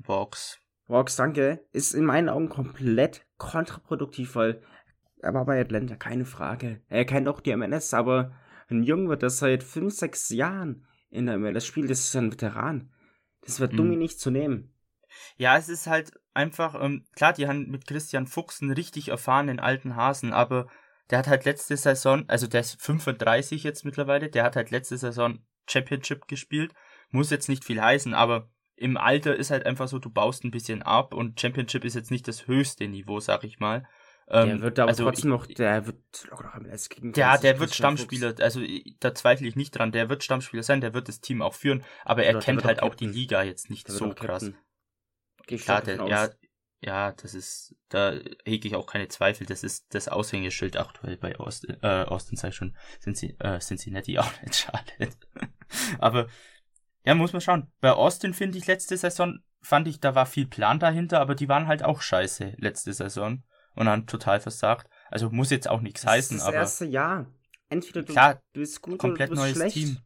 Box. Rox, danke, ist in meinen Augen komplett kontraproduktiv, weil er war bei Atlanta, keine Frage. Er kennt auch die MLS, aber ein Junge, der seit 5, 6 Jahren in der MLS spielt, das ist ein Veteran. Das wird Mhm. dumm, ihn nicht zu nehmen. Ja, es ist halt einfach, ähm, klar, die haben mit Christian Fuchs einen richtig erfahrenen alten Hasen, aber der hat halt letzte Saison, also der ist 35 jetzt mittlerweile, der hat halt letzte Saison Championship gespielt, muss jetzt nicht viel heißen, aber im Alter ist halt einfach so, du baust ein bisschen ab und Championship ist jetzt nicht das höchste Niveau, sag ich mal. Der Ähm, wird aber also trotzdem ich- noch, der wird locker noch MLS kriegen. Ja, der wird Stammspieler, also da zweifle ich nicht dran, der wird Stammspieler sein, der wird das Team auch führen, aber er Der kennt wird halt auch auch die. Liga jetzt nicht. Der so krass. Klar, der, ja, ja, das ist, da hege ich auch keine Zweifel. Das ist das Aushängeschild aktuell bei Austin, äh, Austin sei schon äh, Cincinnati auch nicht Charlotte. (laughs) Aber ja, muss man schauen. Bei Austin finde ich letzte Saison fand ich, da war viel Plan dahinter, aber die waren halt auch scheiße letzte Saison und haben total versagt. Also muss jetzt auch nichts Das heißen, ist das aber erste Jahr. Entweder du, Klar, bist gut komplett oder du bist neues schlecht. Team.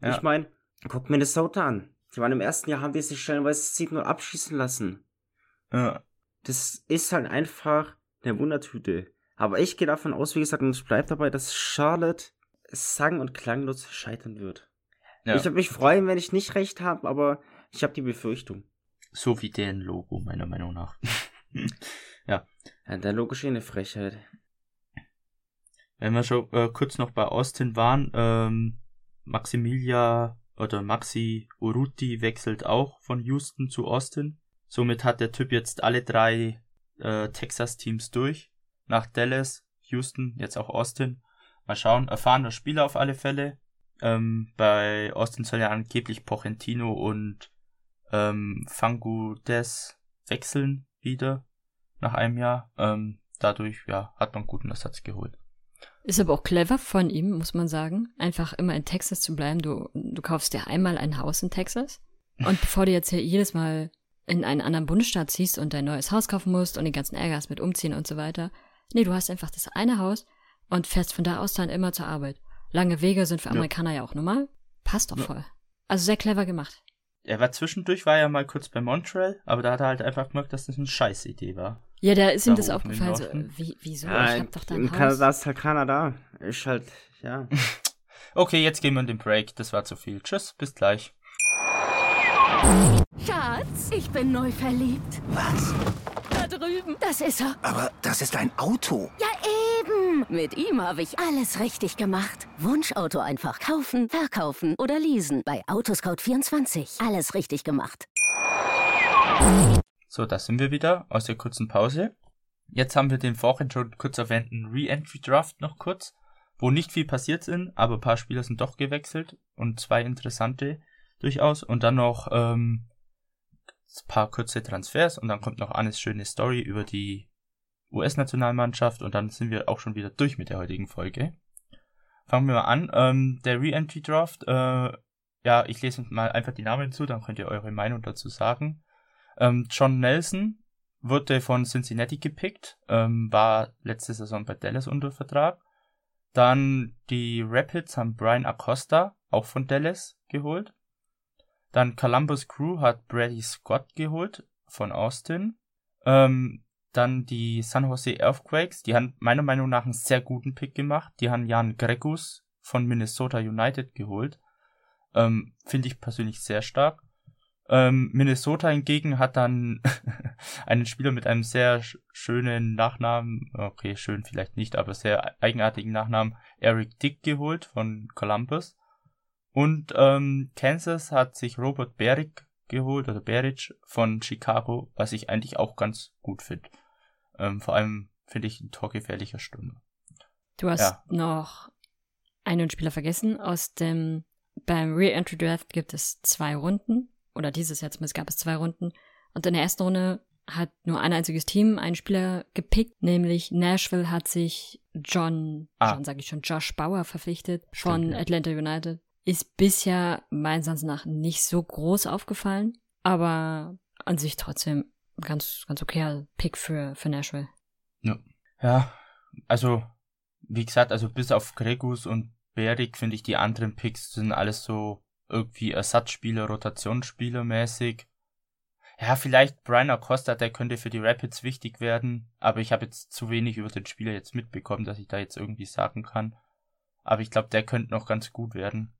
Ja. Ich meine, guck Minnesota an. Die waren im ersten Jahr, haben die sich stellenweise 7 0 abschießen lassen. ja. Das ist halt einfach eine Wundertüte. Aber ich gehe davon aus, wie gesagt, und ich bleibe dabei, dass Charlotte sang- und klanglos scheitern wird. Ja. Ich würde mich freuen, wenn ich nicht recht habe, aber ich habe die Befürchtung. So wie deren Logo, meiner Meinung nach. (laughs) Ja, der logisch eh eine Frechheit. Wenn wir schon äh, kurz noch bei Austin waren, ähm, Maximilia oder Maxi Uruti wechselt auch von Houston zu Austin. Somit hat der Typ jetzt alle drei äh, Texas-Teams durch. Nach Dallas, Houston, jetzt auch Austin. Mal schauen, erfahrener Spieler auf alle Fälle. Ähm, bei Austin soll ja angeblich Pochentino und ähm, Fangu Des wechseln wieder nach einem Jahr. Ähm, dadurch ja, hat man guten Ersatz geholt. Ist aber auch clever von ihm, muss man sagen, einfach immer in Texas zu bleiben. Du, du kaufst dir einmal ein Haus in Texas (laughs) und bevor du jetzt hier jedes Mal in einen anderen Bundesstaat ziehst und dein neues Haus kaufen musst und den ganzen Ärger hast mit umziehen und so weiter, nee, du hast einfach das eine Haus und fährst von da aus dann immer zur Arbeit. Lange Wege sind für Ja. Amerikaner ja auch normal. Passt doch Ja. voll. Also sehr clever gemacht. Er war zwischendurch, war ja mal kurz bei Montreal, aber da hat er halt einfach gemerkt, dass das eine scheiß Idee war. Ja, da ist ihm Da das oben aufgefallen. So, wie, wieso? Ja, ich hab doch dein in Haus. Kanada ist halt Kanada. Ist halt, ja. (laughs) Okay, jetzt gehen wir in den Break. Das war zu viel. Tschüss, bis gleich. Schatz, ich bin neu verliebt. Was? Da drüben. Das ist er. Aber das ist ein Auto. Ja, eben. Mit ihm habe ich alles richtig gemacht. Wunschauto einfach kaufen, verkaufen oder leasen. Bei Autoscout24. Alles richtig gemacht. So, da sind wir wieder aus der kurzen Pause. Jetzt haben wir den vorhin schon kurz erwähnten Re-Entry Draft noch kurz, wo nicht viel passiert sind, aber ein paar Spieler sind doch gewechselt und zwei interessante durchaus. Und dann noch ähm, ein paar kurze Transfers und dann kommt noch Annes schöne Story über die US-Nationalmannschaft und dann sind wir auch schon wieder durch mit der heutigen Folge. Fangen wir mal an. Ähm, der Re-Entry Draft, äh, ja, ich lese mal einfach die Namen hinzu, dann könnt ihr eure Meinung dazu sagen. Ähm, John Nelson wurde von Cincinnati gepickt, ähm, war letzte Saison bei Dallas unter Vertrag. Dann die Rapids haben Brian Acosta, auch von Dallas, geholt. Dann Columbus Crew hat Brady Scott geholt, von Austin. Ähm, dann die San Jose Earthquakes, die haben meiner Meinung nach einen sehr guten Pick gemacht. Die haben Jan Gregus von Minnesota United geholt. Ähm, Finde ich persönlich sehr stark. Ähm, Minnesota hingegen hat dann (laughs) einen Spieler mit einem sehr sch- schönen Nachnamen, okay, schön vielleicht nicht, aber sehr eigenartigen Nachnamen, Eric Dick geholt von Columbus. Und ähm, Kansas hat sich Robert Beric geholt, oder Beric von Chicago, was ich eigentlich auch ganz gut finde. Ähm, vor allem finde ich ein torgefährlicher Stürmer. Du hast Ja. noch einen Spieler vergessen. Aus dem, beim Re-Entry Draft gibt es zwei Runden. Oder dieses Jahr zumindest gab es zwei Runden. Und in der ersten Runde hat nur ein einziges Team einen Spieler gepickt, nämlich Nashville hat sich John, Ah. John sage ich schon, Josh Bauer verpflichtet Stimmt, von ja. Atlanta United. Ist bisher meines Erachtens nach nicht so groß aufgefallen, aber an sich trotzdem ganz, ganz okayer Pick für, für Nashville. Ja, also, wie gesagt, also bis auf Gregus und Beric finde ich die anderen Picks sind alles so irgendwie Ersatzspieler, Rotationsspieler mäßig. Ja, vielleicht Brian Acosta, der könnte für die Rapids wichtig werden, aber ich habe jetzt zu wenig über den Spieler jetzt mitbekommen, dass ich da jetzt irgendwie sagen kann. Aber ich glaube, der könnte noch ganz gut werden.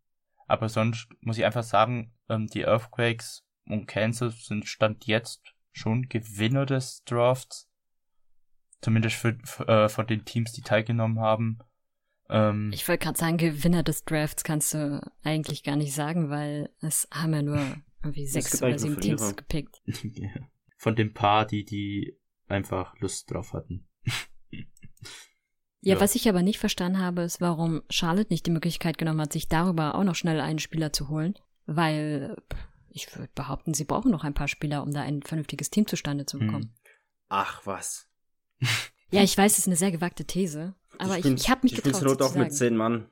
Aber sonst muss ich einfach sagen, ähm, die Earthquakes und Kansas sind Stand jetzt schon Gewinner des Drafts. Zumindest für, für, äh, von den Teams, die teilgenommen haben. Ähm, Ich wollte gerade sagen, Gewinner des Drafts kannst du eigentlich gar nicht sagen, weil es haben ja nur (laughs) irgendwie sechs oder sieben Teams gepickt. (laughs) ja. Von dem Paar, die, die einfach Lust drauf hatten. Ja, Ja. was ich aber nicht verstanden habe, ist, warum Charlotte nicht die Möglichkeit genommen hat, sich darüber auch noch schnell einen Spieler zu holen, weil ich würde behaupten, sie brauchen noch ein paar Spieler, um da ein vernünftiges Team zustande zu bekommen. Ach was. Ja, ich weiß, es ist eine sehr gewagte These, aber ich, ich, habe mich ich getraut, bin's sie nur zu doch mit zehn Mann.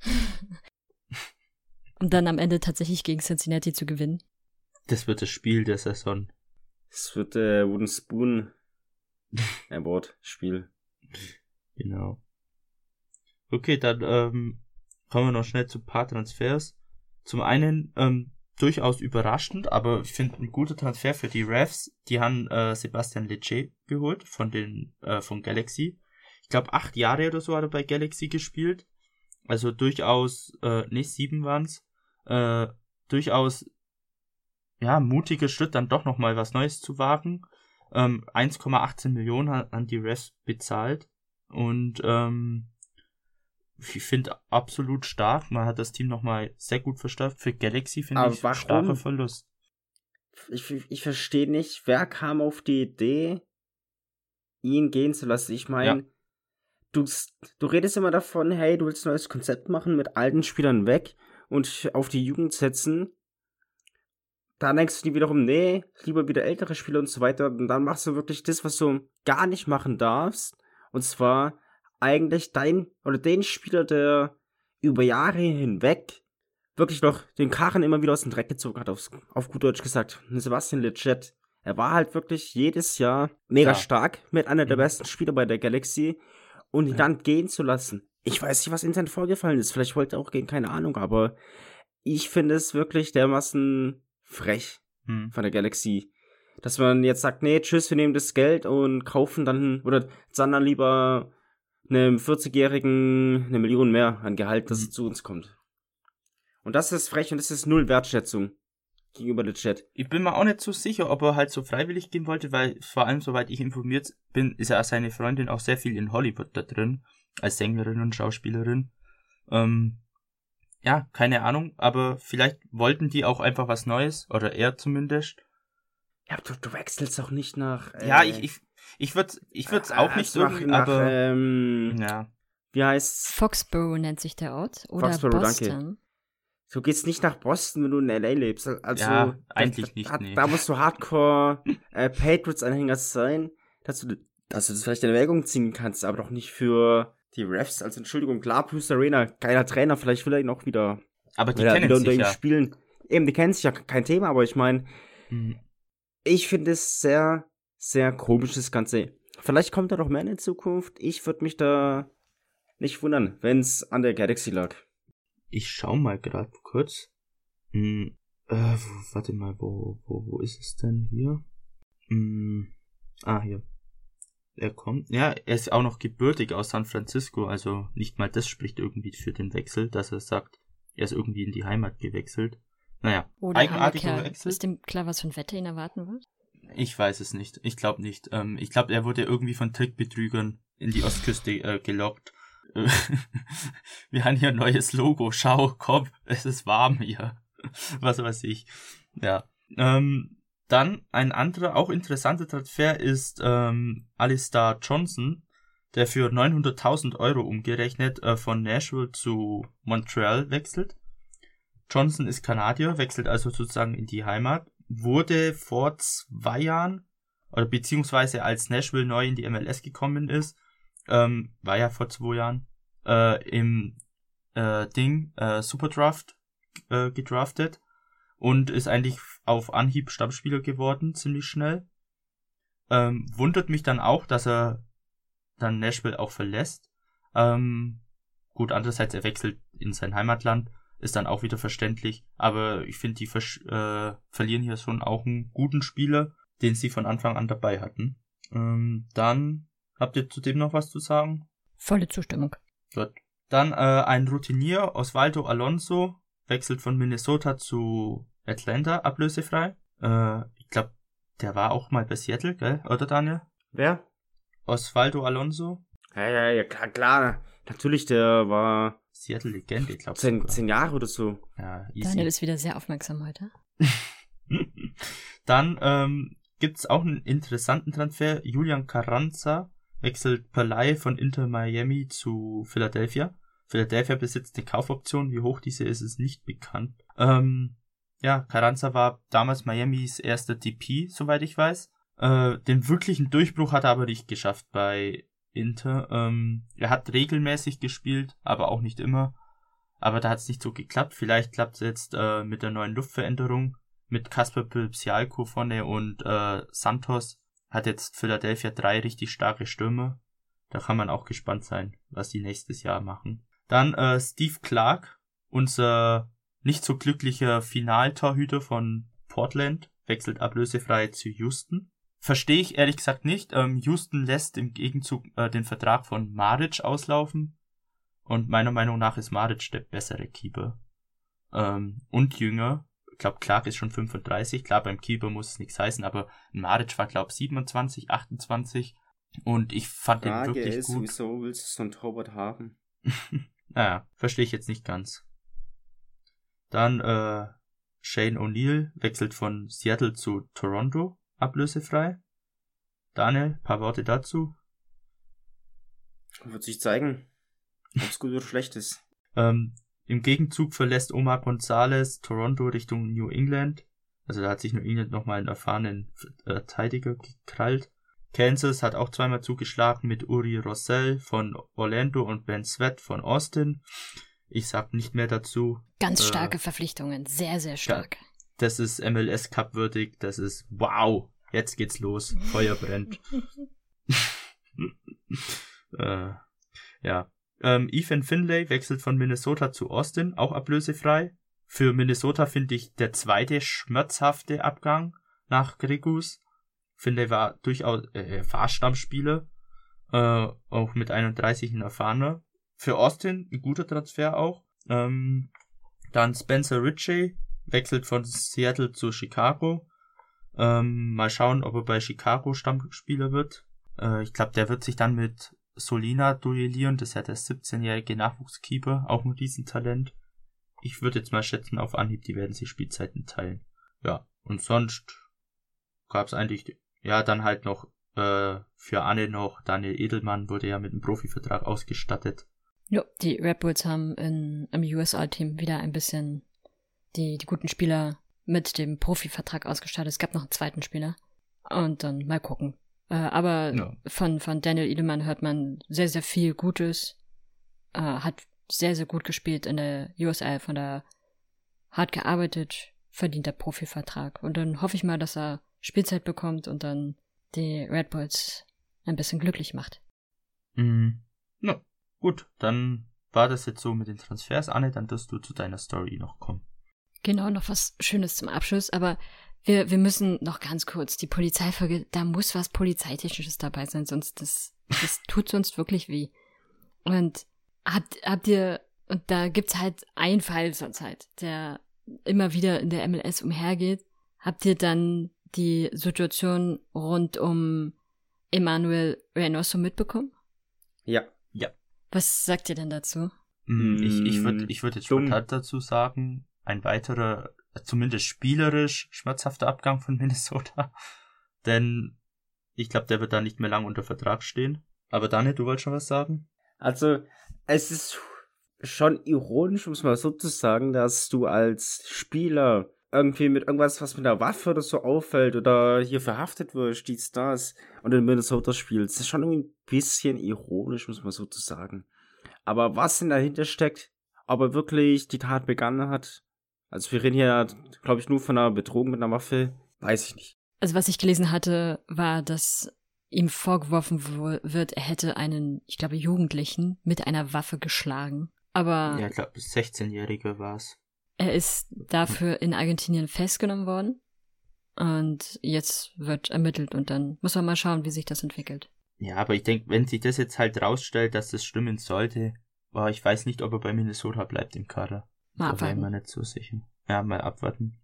(laughs) um dann am Ende tatsächlich gegen Cincinnati zu gewinnen. Das wird das Spiel der Saison. Es wird äh, Wooden Spoon (laughs) Award Spiel. Genau. Okay, dann ähm, kommen wir noch schnell zu ein paar Transfers. Zum einen ähm, durchaus überraschend, aber ich finde ein guter Transfer für die Refs. Die haben äh, Sebastian Lecce geholt von den äh, von Galaxy. Ich glaube, acht Jahre oder so hat er bei Galaxy gespielt. Also durchaus, äh, nicht sieben waren's, äh, durchaus, ja, mutiger Schritt, dann doch nochmal was Neues zu wagen. Ähm, 1,18 Millionen hat an die Refs bezahlt. Und ähm, ich finde absolut stark. Man hat das Team nochmal sehr gut verstärkt. Für Galaxy finde ich warum? starker Verlust. Ich, ich verstehe nicht, wer kam auf die Idee, ihn gehen zu lassen. Ich meine, Ja. Du, du redest immer davon, hey, du willst ein neues Konzept machen, mit alten Spielern weg und auf die Jugend setzen. Dann denkst du dir wiederum, nee, lieber wieder ältere Spieler und so weiter. Und dann machst du wirklich das, was du gar nicht machen darfst. Und zwar eigentlich dein oder den Spieler, der über Jahre hinweg wirklich noch den Karren immer wieder aus dem Dreck gezogen hat, aufs, auf gut Deutsch gesagt. Sebastian Legit. Er war halt wirklich jedes Jahr mega Ja. stark, mit einer der Mhm. besten Spieler bei der Galaxy. Und ihn Ja. dann gehen zu lassen. Ich weiß nicht, was intern vorgefallen ist. Vielleicht wollte er auch gehen, keine Ahnung. Aber ich finde es wirklich dermaßen frech Hm. von der Galaxy. Dass man jetzt sagt, nee, tschüss, wir nehmen das Geld und kaufen dann, oder dann lieber einem 40-Jährigen eine Million mehr an Gehalt, dass Mhm. zu uns kommt. Und das ist frech und das ist null Wertschätzung gegenüber der Chat. Ich bin mir auch nicht so sicher, ob er halt so freiwillig gehen wollte, weil vor allem, soweit ich informiert bin, ist ja seine Freundin auch sehr viel in Hollywood da drin, als Sängerin und Schauspielerin. Ähm, ja, keine Ahnung, aber vielleicht wollten die auch einfach was Neues, oder er zumindest. Ja, du, du wechselst auch nicht nach. äh, ja, ich, ich, ich würde ich würd's auch nicht nach, aber, ähm, ja. wie heißt's? Foxborough nennt sich der Ort. Oder Foxborough, danke. Du gehst nicht nach Boston, wenn du in LA lebst. Also, Ja, eigentlich da, nicht, Da, nee. da musst du Hardcore äh, Patriots-Anhänger sein, dass du, dass du das vielleicht in Erwägung ziehen kannst, aber doch nicht für die Refs. Also, Entschuldigung, klar, Bruce Arena, geiler Trainer, vielleicht will er ihn auch wieder, Aber die will er kennen wieder unter sich ihm ja. spielen. Eben, die kennen sich ja kein Thema, aber ich meine, Hm. ich finde es sehr, sehr komisch, das Ganze. Vielleicht kommt da noch mehr in Zukunft. Ich würde mich da nicht wundern, wenn es an der Galaxy lag. Ich schau mal gerade kurz. Hm, äh, warte mal, wo, wo, wo ist es denn hier? Hm, ah, hier. Er kommt, ja, er ist auch noch gebürtig aus San Francisco, also nicht mal das spricht irgendwie für den Wechsel, dass er sagt, er ist irgendwie in die Heimat gewechselt. Naja, Oder Kerl. Wechsel. Ist dem klar, was für ein Wetter ihn erwarten wird? Ich weiß es nicht. Ich glaube nicht. Ähm, ich glaube, er wurde irgendwie von Trickbetrügern in die Ostküste äh, gelockt. (laughs) Wir haben hier ein neues Logo. Schau, komm, es ist warm hier. (laughs) Was weiß ich. Ja. Ähm, dann ein anderer, auch interessanter Transfer ist ähm, Alistair Johnson, der für 900.000 Euro umgerechnet äh, von Nashville zu Montreal wechselt. Johnson ist Kanadier, wechselt also sozusagen in die Heimat, wurde vor zwei Jahren, oder beziehungsweise als Nashville neu in die MLS gekommen ist, ähm, war ja vor zwei Jahren, äh, im äh, Ding, äh, Superdraft äh, gedraftet und ist eigentlich auf Anhieb Stammspieler geworden, ziemlich schnell. Ähm, wundert mich dann auch, dass er dann Nashville auch verlässt. Ähm, gut, andererseits, er wechselt in sein Heimatland, ist dann auch wieder verständlich, aber ich finde, die äh, verlieren hier schon auch einen guten Spieler, den sie von Anfang an dabei hatten. Ähm, dann habt ihr zudem noch was zu sagen? Volle Zustimmung. Gut. Dann äh, ein Routinier, Osvaldo Alonso, wechselt von Minnesota zu Atlanta, ablösefrei. Äh, ich glaube, der war auch mal bei Seattle, gell? Oder Daniel? Wer? Osvaldo Alonso? Ja, ja, ja, klar, klar. Natürlich, der war Seattle-Legende, glaube ich. zehn, sogar. zehn Jahre oder so. Ja, easy. Daniel ist wieder sehr aufmerksam heute. (laughs) Dann ähm, gibt's auch einen interessanten Transfer. Julian Carranza wechselt Leihe von Inter Miami zu Philadelphia. Philadelphia besitzt eine Kaufoption. Wie hoch diese ist, ist nicht bekannt. Ähm, ja, Carranza war damals Miamis erster DP, soweit ich weiß. Äh, den wirklichen Durchbruch hat er aber nicht geschafft bei Inter. Ähm, er hat regelmäßig gespielt, aber auch nicht immer. Aber da hat es nicht so geklappt. Vielleicht klappt es jetzt äh, mit der neuen Luftveränderung mit Kasper Pilpsialko vorne und äh, Santos hat jetzt Philadelphia drei richtig starke Stürmer. Da kann man auch gespannt sein, was die nächstes Jahr machen. Dann äh, Steve Clark, unser nicht so glücklicher Finaltorhüter von Portland, wechselt ablösefrei zu Houston. verstehe ich ehrlich gesagt nicht. Ähm, Houston lässt im Gegenzug äh, den Vertrag von Maric auslaufen. Und meiner Meinung nach ist Maric der bessere Keeper. Ähm, und jünger. Ich glaube, Clark ist schon 35. Klar, beim Keeper muss es nichts heißen, aber Maric war, glaube ich, 27, 28. Und ich fand Frage den wirklich ist, gut. wieso willst du so einen Torwart haben? (laughs) naja, verstehe ich jetzt nicht ganz. Dann äh, Shane O'Neill wechselt von Seattle zu Toronto, ablösefrei. Daniel, paar Worte dazu. Wird sich zeigen, ob es gut oder schlecht ist. Ähm, Im Gegenzug verlässt Omar Gonzalez Toronto Richtung New England. Also da hat sich New England nochmal einen erfahrenen äh, Verteidiger gekrallt. Kansas hat auch zweimal zugeschlagen mit Uri Rossell von Orlando und Ben Sweat von Austin. Ich sag nicht mehr dazu. Ganz Äh, starke Verpflichtungen. Sehr, sehr stark. Das ist MLS Cup würdig. Das ist wow. Jetzt geht's los. Feuer brennt. (laughs) (laughs) äh, ja. Ähm, Ethan Finlay wechselt von Minnesota zu Austin, auch ablösefrei. Für Minnesota finde ich der zweite schmerzhafte Abgang nach Gregus. Finlay war durchaus äh, war Stammspieler, äh, auch mit 31 ein erfahrener. Für Austin ein guter Transfer auch. Ähm, dann Spencer Ritchie wechselt von Seattle zu Chicago. Ähm, mal schauen, ob er bei Chicago Stammspieler wird. Äh, ich glaube, der wird sich dann mit Solina duellieren. Das ist ja der 17-jährige Nachwuchskeeper, auch ein Riesentalent. Ich würde jetzt mal schätzen, auf Anhieb, die werden sich Spielzeiten teilen. Ja, und sonst gab es eigentlich, ja, dann halt noch äh, für Anne noch, Daniel Edelmann wurde ja mit einem Profivertrag ausgestattet. Ja, die Red Bulls haben in, im USA-Team wieder ein bisschen die, die guten Spieler mit dem Profivertrag ausgestattet. Es gab noch einen zweiten Spieler. Und dann mal gucken. Äh, aber Ja. von, von Daniel Edelmann hört man sehr, sehr viel Gutes. Äh, hat sehr, sehr gut gespielt in der USL, von der hart gearbeitet, verdient der Profivertrag. Und dann hoffe ich mal, dass er Spielzeit bekommt und dann die Red Bulls ein bisschen glücklich macht. Mhm. Na, gut, dann war das jetzt so mit den Transfers. Anne, dann wirst du zu deiner Story noch kommen. Genau, noch was Schönes zum Abschluss, aber wir, wir müssen noch ganz kurz die Polizeifolge, da muss was Polizeitechnisches dabei sein, sonst das, das (laughs) tut sonst wirklich weh. Und habt, habt ihr, und da gibt's halt einen Fall zurzeit, der immer wieder in der MLS umhergeht. Habt ihr dann die Situation rund um Emmanuel Reynoso mitbekommen? Ja. Was sagt ihr denn dazu? Mm, Ich, ich würde Mm, ich würd jetzt spontan dazu sagen, ein weiterer, zumindest spielerisch schmerzhafter Abgang von (laughs) Minnesota. Denn ich glaube, der wird da nicht mehr lang unter Vertrag stehen. Aber Daniel, du wolltest schon was sagen? Also, es ist schon ironisch, um es mal so zu sagen, dass du als Spieler irgendwie mit irgendwas, was mit einer Waffe oder so auffällt oder hier verhaftet wirst, dies, das, und in Minnesota spielst. Das ist schon ein bisschen ironisch, muss man so zu sagen. Aber was denn dahinter steckt, ob er wirklich die Tat begangen hat, also wir reden hier, glaube ich, nur von einer Betrogen mit einer Waffe, weiß ich nicht. Also was ich gelesen hatte, war, dass ihm vorgeworfen wo- wird, er hätte einen, ich glaube, Jugendlichen mit einer Waffe geschlagen. Aber Ja, ich glaube, 16-Jähriger war es. er ist dafür in Argentinien festgenommen worden. Und jetzt wird ermittelt und dann muss man mal schauen, wie sich das entwickelt. Ja, aber ich denke, wenn sich das jetzt halt rausstellt, dass das stimmen sollte, war ich weiß nicht, ob er bei Minnesota bleibt im Kader. Mal Da abwarten. nicht so sicher. Ja, mal abwarten.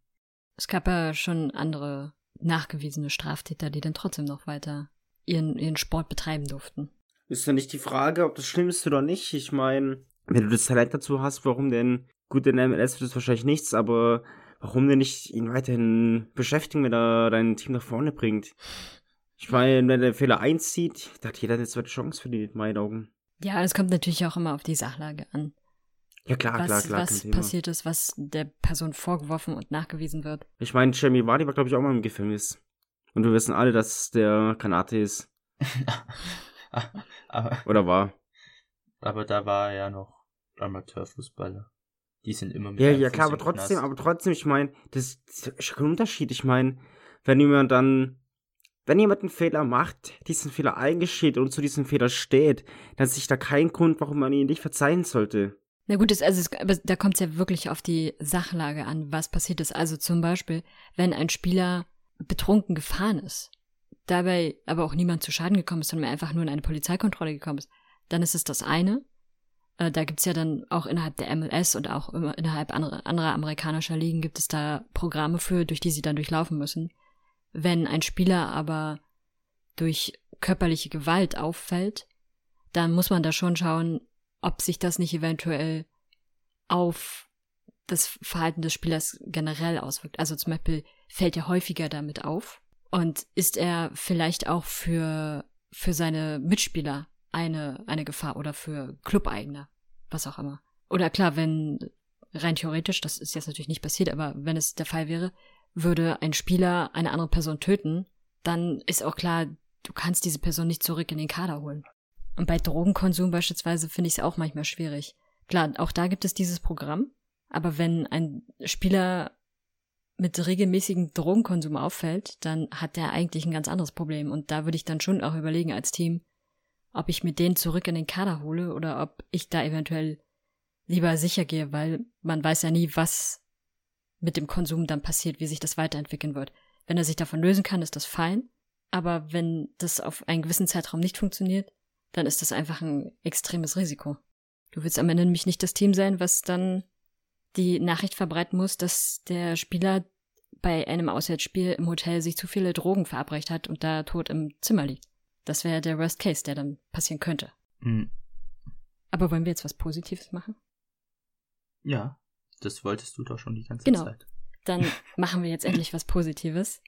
Es gab ja schon andere nachgewiesene Straftäter, die dann trotzdem noch weiter ihren, ihren Sport betreiben durften. Ist ja nicht die Frage, ob das schlimm ist oder nicht. Ich meine, wenn du das Talent dazu hast, warum denn? Gut, in der MLS wird das wahrscheinlich nichts, aber warum denn nicht ihn weiterhin beschäftigen, wenn er dein Team nach vorne bringt? Ich meine, wenn der Fehler einzieht, da hat jeder eine zweite Chance für die, in meinen Augen. Ja, es kommt natürlich auch immer auf die Sachlage an. Ja, klar, was klar, klar. was Thema. passiert ist, was der Person vorgeworfen und nachgewiesen wird. Ich meine, Jamie Vardy war, glaube ich, auch mal im Gefängnis. Und wir wissen alle, dass der Kanate ist. (laughs) aber, Oder war. aber da war er ja noch Amateurfußballer. Die sind immer mit Ja, ja, klar, aber trotzdem, Knast. aber trotzdem, ich meine, das, das ist kein Unterschied. Ich meine, wenn jemand dann, wenn jemand einen Fehler macht, diesen Fehler eingesteht und zu diesem Fehler steht, dann ist sich da kein Grund, warum man ihn nicht verzeihen sollte. Na gut, es, also es, aber da kommt es ja wirklich auf die Sachlage an, was passiert ist. Also zum Beispiel, wenn ein Spieler betrunken gefahren ist, dabei aber auch niemand zu Schaden gekommen ist, sondern einfach nur in eine Polizeikontrolle gekommen ist, dann ist es das eine. Äh, da gibt's ja dann auch innerhalb der MLS und auch immer innerhalb anderer, anderer amerikanischer Ligen gibt es da Programme für, durch die sie dann durchlaufen müssen. Wenn ein Spieler aber durch körperliche Gewalt auffällt, dann muss man da schon schauen, ob sich das nicht eventuell auf das Verhalten des Spielers generell auswirkt. Also zum Beispiel fällt er häufiger damit auf und ist er vielleicht auch für, für seine Mitspieler eine, eine Gefahr oder für Clubeigner, was auch immer. Oder klar, wenn rein theoretisch, das ist jetzt natürlich nicht passiert, aber wenn es der Fall wäre, würde ein Spieler eine andere Person töten, dann ist auch klar, du kannst diese Person nicht zurück in den Kader holen. Und bei Drogenkonsum beispielsweise finde ich es auch manchmal schwierig. Klar, auch da gibt es dieses Programm, aber wenn ein Spieler mit regelmäßigem Drogenkonsum auffällt, dann hat der eigentlich ein ganz anderes Problem. Und da würde ich dann schon auch überlegen als Team, ob ich mir den zurück in den Kader hole oder ob ich da eventuell lieber sicher gehe, weil man weiß ja nie, was mit dem Konsum dann passiert, wie sich das weiterentwickeln wird. Wenn er sich davon lösen kann, ist das fein. Aber wenn das auf einen gewissen Zeitraum nicht funktioniert, dann ist das einfach ein extremes Risiko. Du willst am Ende nämlich nicht das Team sein, was dann die Nachricht verbreiten muss, dass der Spieler bei einem Auswärtsspiel im Hotel sich zu viele Drogen verabreicht hat und da tot im Zimmer liegt. Das wäre der Worst Case, der dann passieren könnte. Mhm. Aber wollen wir jetzt was Positives machen? Ja, das wolltest du doch schon die ganze Genau. Zeit. Dann (laughs) machen wir jetzt endlich was Positives.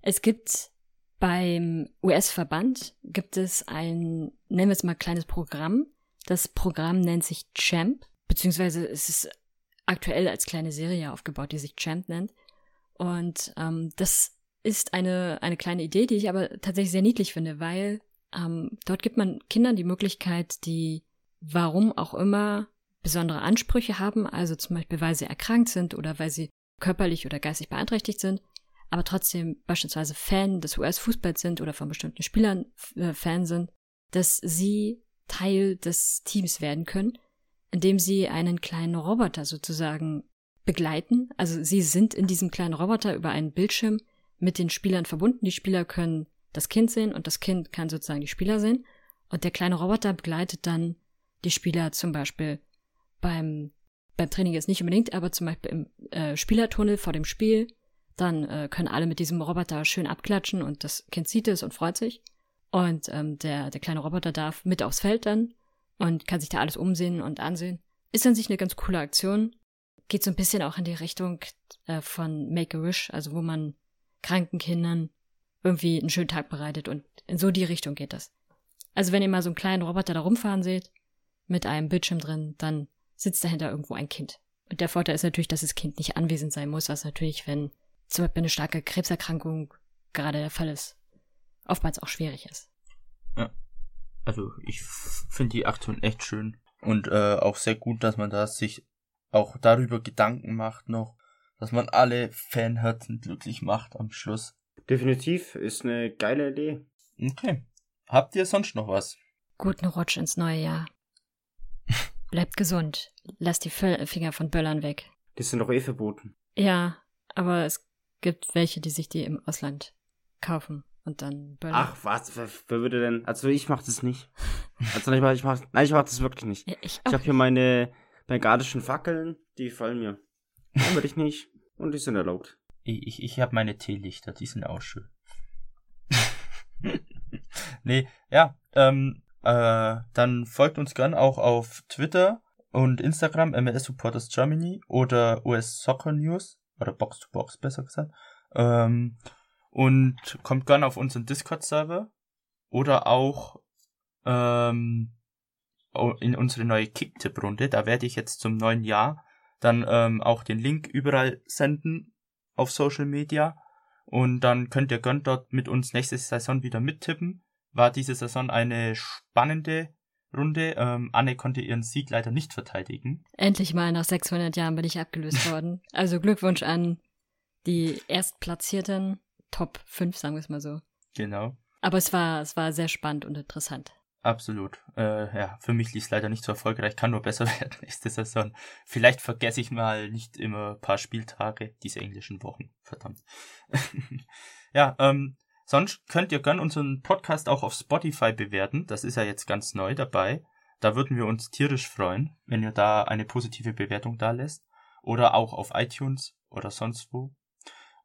Es gibt beim US-Verband gibt es ein, nennen wir es mal kleines Programm. Das Programm nennt sich Champ, beziehungsweise es ist aktuell als kleine Serie aufgebaut, die sich Champ nennt. Und ähm, das ist eine, eine kleine Idee, die ich aber tatsächlich sehr niedlich finde, weil ähm, dort gibt man Kindern die Möglichkeit, die warum auch immer besondere Ansprüche haben, also zum Beispiel, weil sie erkrankt sind oder weil sie körperlich oder geistig beeinträchtigt sind, aber trotzdem beispielsweise Fan des US-Fußballs sind oder von bestimmten Spielern äh, Fan sind, dass sie Teil des Teams werden können, indem sie einen kleinen Roboter sozusagen begleiten. Also sie sind in diesem kleinen Roboter über einen Bildschirm mit den Spielern verbunden. Die Spieler können das Kind sehen und das Kind kann sozusagen die Spieler sehen. Und der kleine Roboter begleitet dann die Spieler zum Beispiel beim, beim Training jetzt nicht unbedingt, aber zum Beispiel im äh, Spielertunnel vor dem Spiel. Dann äh, können alle mit diesem Roboter schön abklatschen und das Kind sieht es und freut sich. Und ähm, der, der kleine Roboter darf mit aufs Feld dann und kann sich da alles umsehen und ansehen. Ist an sich eine ganz coole Aktion. Geht so ein bisschen auch in die Richtung äh, von Make-A-Wish, also wo man kranken Kindern irgendwie einen schönen Tag bereitet und in so die Richtung geht das. Also wenn ihr mal so einen kleinen Roboter da rumfahren seht, mit einem Bildschirm drin, dann sitzt dahinter irgendwo ein Kind. Und der Vorteil ist natürlich, dass das Kind nicht anwesend sein muss, was natürlich, wenn zum Beispiel eine starke Krebserkrankung gerade der Fall ist, oftmals auch schwierig ist. Also ich finde die Aktion echt schön. Und äh, auch sehr gut, dass man da sich auch darüber Gedanken macht noch, dass man alle Fanherzen glücklich macht am Schluss. Definitiv ist eine geile Idee. Okay. Habt ihr sonst noch was? Guten Rutsch ins neue Jahr. (laughs) Bleibt gesund. Lasst die Finger von Böllern weg. Die sind doch eh verboten. Ja, aber es gibt welche, die sich die im Ausland kaufen und dann böllern. Ach, was? Wer, wer würde denn? Also ich mach das nicht. Also ich mach, ich mach, nein, ich mach das wirklich nicht. Ja, ich Ich habe hier meine bengalischen Fackeln, die fallen mir. Nein, würde ich nicht. Und die sind erlaubt. Ich, ich, ich habe meine Teelichter, die sind auch schön. (laughs) nee, ja, ähm, äh, dann folgt uns gern auch auf Twitter und Instagram, MLS Supporters Germany oder US Soccer News, oder Box to Box besser gesagt. Ähm, und kommt gern auf unseren Discord-Server oder auch ähm, in unsere neue Kick-Tipp-Runde. Da werde ich jetzt zum neuen Jahr dann ähm, auch den Link überall senden auf Social Media. Und dann könnt ihr gern dort mit uns nächste Saison wieder mittippen. War diese Saison eine spannende Runde. Ähm, Anne konnte ihren Sieg leider nicht verteidigen. Endlich mal nach 600 Jahren bin ich abgelöst worden. Also Glückwunsch an die Erstplatzierten. Top 5, sagen wir es mal so. Genau. Aber es war, es war sehr spannend und interessant. Absolut. Äh, ja, für mich lief es leider nicht so erfolgreich, kann nur besser (laughs) werden nächste Saison. Vielleicht vergesse ich mal nicht immer ein paar Spieltage, diese englischen Wochen. Verdammt. (laughs) ja, ähm, Sonst könnt ihr gern unseren Podcast auch auf Spotify bewerten. Das ist ja jetzt ganz neu dabei. Da würden wir uns tierisch freuen, wenn ihr da eine positive Bewertung da lässt. Oder auch auf iTunes oder sonst wo.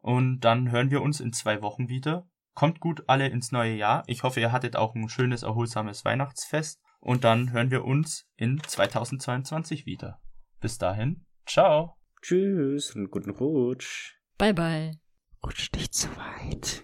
Und dann hören wir uns in zwei Wochen wieder. Kommt gut alle ins neue Jahr. Ich hoffe, ihr hattet auch ein schönes, erholsames Weihnachtsfest. Und dann hören wir uns in 2022 wieder. Bis dahin, ciao. Tschüss und guten Rutsch. Bye bye. Rutsch nicht zu weit.